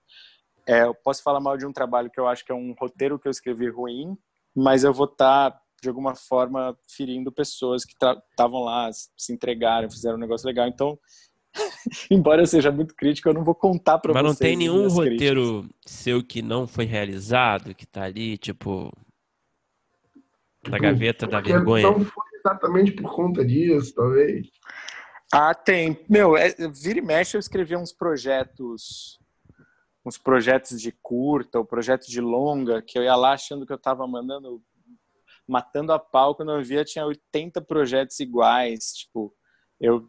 é, eu posso falar mal de um trabalho que eu acho que é um roteiro que eu escrevi ruim, mas eu vou estar, tá, de alguma forma, ferindo pessoas que estavam lá, se entregaram, fizeram um negócio legal. Então, embora eu seja muito crítico, eu não vou contar para vocês. Mas não tem nenhum roteiro críticas. seu que não foi realizado, que tá ali, tipo, na gaveta da vergonha? Não foi exatamente por conta disso, talvez. Ah, tem. Meu, é, vira e mexe eu escrevi uns projetos uns projetos de curta, ou projeto de longa, que eu ia lá achando que eu estava mandando, matando a pau, quando eu via tinha 80 projetos iguais, tipo, eu,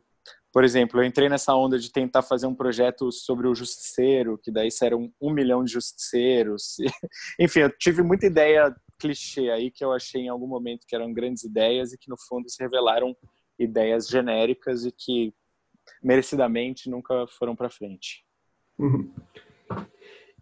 por exemplo, eu entrei nessa onda de tentar fazer um projeto sobre o justiceiro, que daí eram um milhão de justiceiros, enfim, eu tive muita ideia clichê aí que eu achei em algum momento que eram grandes ideias e que no fundo se revelaram ideias genéricas e que merecidamente nunca foram para frente. Uhum.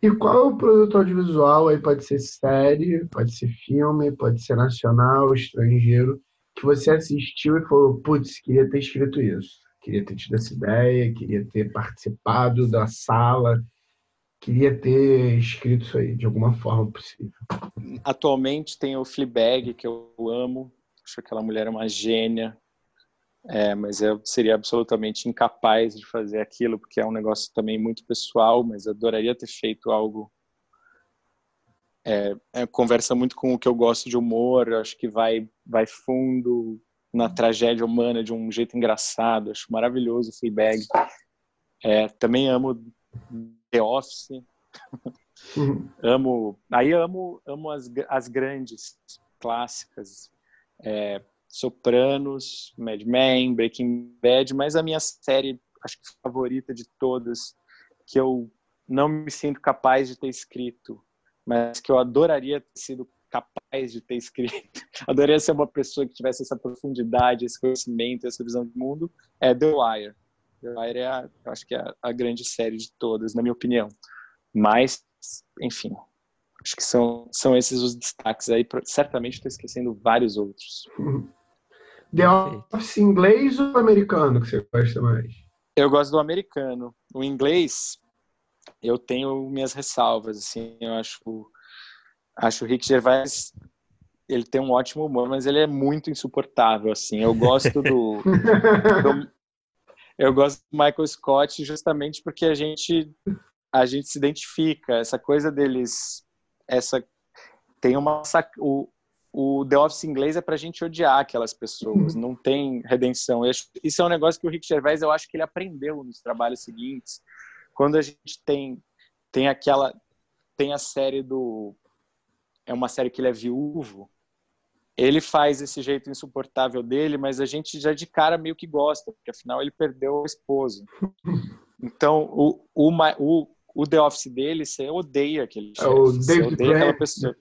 E qual é o produto audiovisual aí? Pode ser série, pode ser filme, pode ser nacional, estrangeiro, que você assistiu e falou, putz, queria ter escrito isso, queria ter tido essa ideia, queria ter participado da sala, queria ter escrito isso aí de alguma forma possível. Atualmente tem o Fleabag, que eu amo, acho que aquela mulher é uma gênia, é, mas eu seria absolutamente incapaz de fazer aquilo, porque é um negócio também muito pessoal, mas adoraria ter feito algo. É, é, conversa muito com o que eu gosto de humor, acho que vai, vai fundo na tragédia humana de um jeito engraçado, acho maravilhoso o Fleabag. É, também amo The Office, uhum. amo, aí amo, amo as, as grandes clássicas, é, Sopranos, Mad Men, Breaking Bad, mas a minha série, acho que favorita de todas, que eu não me sinto capaz de ter escrito, mas que eu adoraria ter sido capaz de ter escrito. adoraria ser uma pessoa que tivesse essa profundidade, esse conhecimento, essa visão do mundo, é The Wire. The Wire é, a, acho que é a, a grande série de todas, na minha opinião. Mas, enfim, acho que são, são esses os destaques aí. Certamente estou esquecendo vários outros. The Office inglês ou americano que você gosta mais? Eu gosto do americano. O inglês, eu tenho minhas ressalvas, assim, eu acho acho o Rick Gervais ele tem um ótimo humor, mas ele é muito insuportável, assim. Eu gosto do, do eu gosto do Michael Scott justamente porque a gente a gente se identifica, essa coisa deles essa tem uma o, o The Office inglês é pra gente odiar aquelas pessoas, uhum. não tem redenção. Isso é um negócio que o Rick Gervais, eu acho que ele aprendeu nos trabalhos seguintes. Quando a gente tem tem aquela tem a série do é uma série que ele é viúvo, ele faz esse jeito insuportável dele, mas a gente já de cara meio que gosta, porque afinal ele perdeu a esposa. Então, o, o, o, o The Office dele, você odeia aquele chefe, é o você odeia aquela pessoa.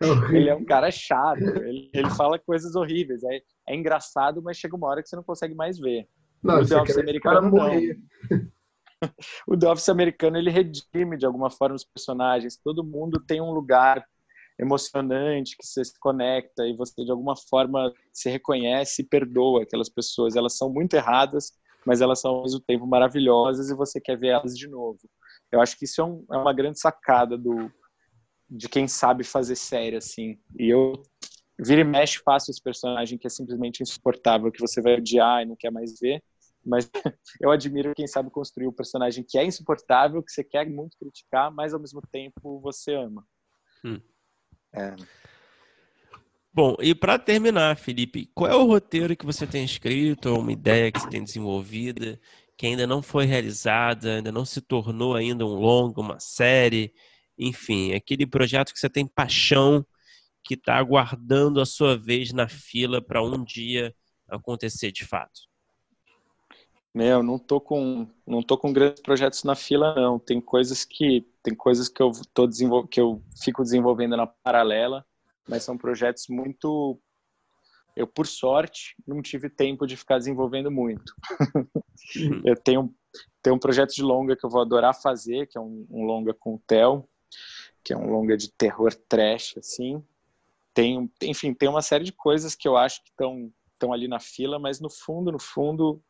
É ele é um cara chato, ele, ele fala coisas horríveis. É, é, engraçado, mas chega uma hora que você não consegue mais ver. Não, o The Office americano não. o The Office americano ele redime de alguma forma os personagens. Todo mundo tem um lugar emocionante que você se conecta e você de alguma forma se reconhece e perdoa aquelas pessoas. Elas são muito erradas, mas elas são ao mesmo tempo maravilhosas e você quer ver elas de novo. Eu acho que isso é, um, é uma grande sacada do, de quem sabe fazer série, assim. E eu vira e mexe faço esse personagem que é simplesmente insuportável, que você vai odiar e não quer mais ver. Mas eu admiro quem sabe construir o um personagem que é insuportável, que você quer muito criticar, mas ao mesmo tempo você ama. Hum. É. Bom, e para terminar, Felipe, qual é o roteiro que você tem escrito, ou uma ideia que você tem desenvolvida, que ainda não foi realizada, ainda não se tornou ainda um longo, uma série, enfim, aquele projeto que você tem paixão, que está aguardando a sua vez na fila para um dia acontecer de fato? Meu, não tô com não tô com grandes projetos na fila não. Tem coisas que tem coisas que eu tô desenvol... que eu fico desenvolvendo na paralela, mas são projetos muito eu por sorte não tive tempo de ficar desenvolvendo muito. Uhum. eu tenho tenho um projeto de longa que eu vou adorar fazer, que é um, um longa com o Theo, que é um longa de terror trash, assim. Tem, enfim, tem uma série de coisas que eu acho que estão estão ali na fila, mas no fundo, no fundo,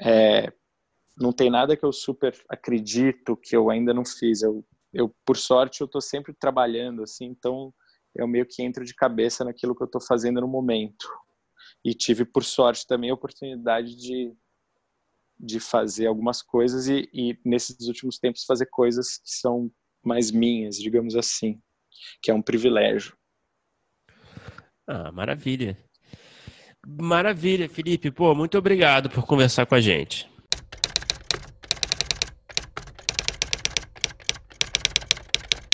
é, não tem nada que eu super acredito que eu ainda não fiz. Eu, eu por sorte, eu estou sempre trabalhando, assim, então eu meio que entro de cabeça naquilo que eu estou fazendo no momento. E tive, por sorte, também a oportunidade de, de fazer algumas coisas e, e nesses últimos tempos fazer coisas que são mais minhas, digamos assim, que é um privilégio. Ah, maravilha. Maravilha, Felipe. Pô, muito obrigado por conversar com a gente.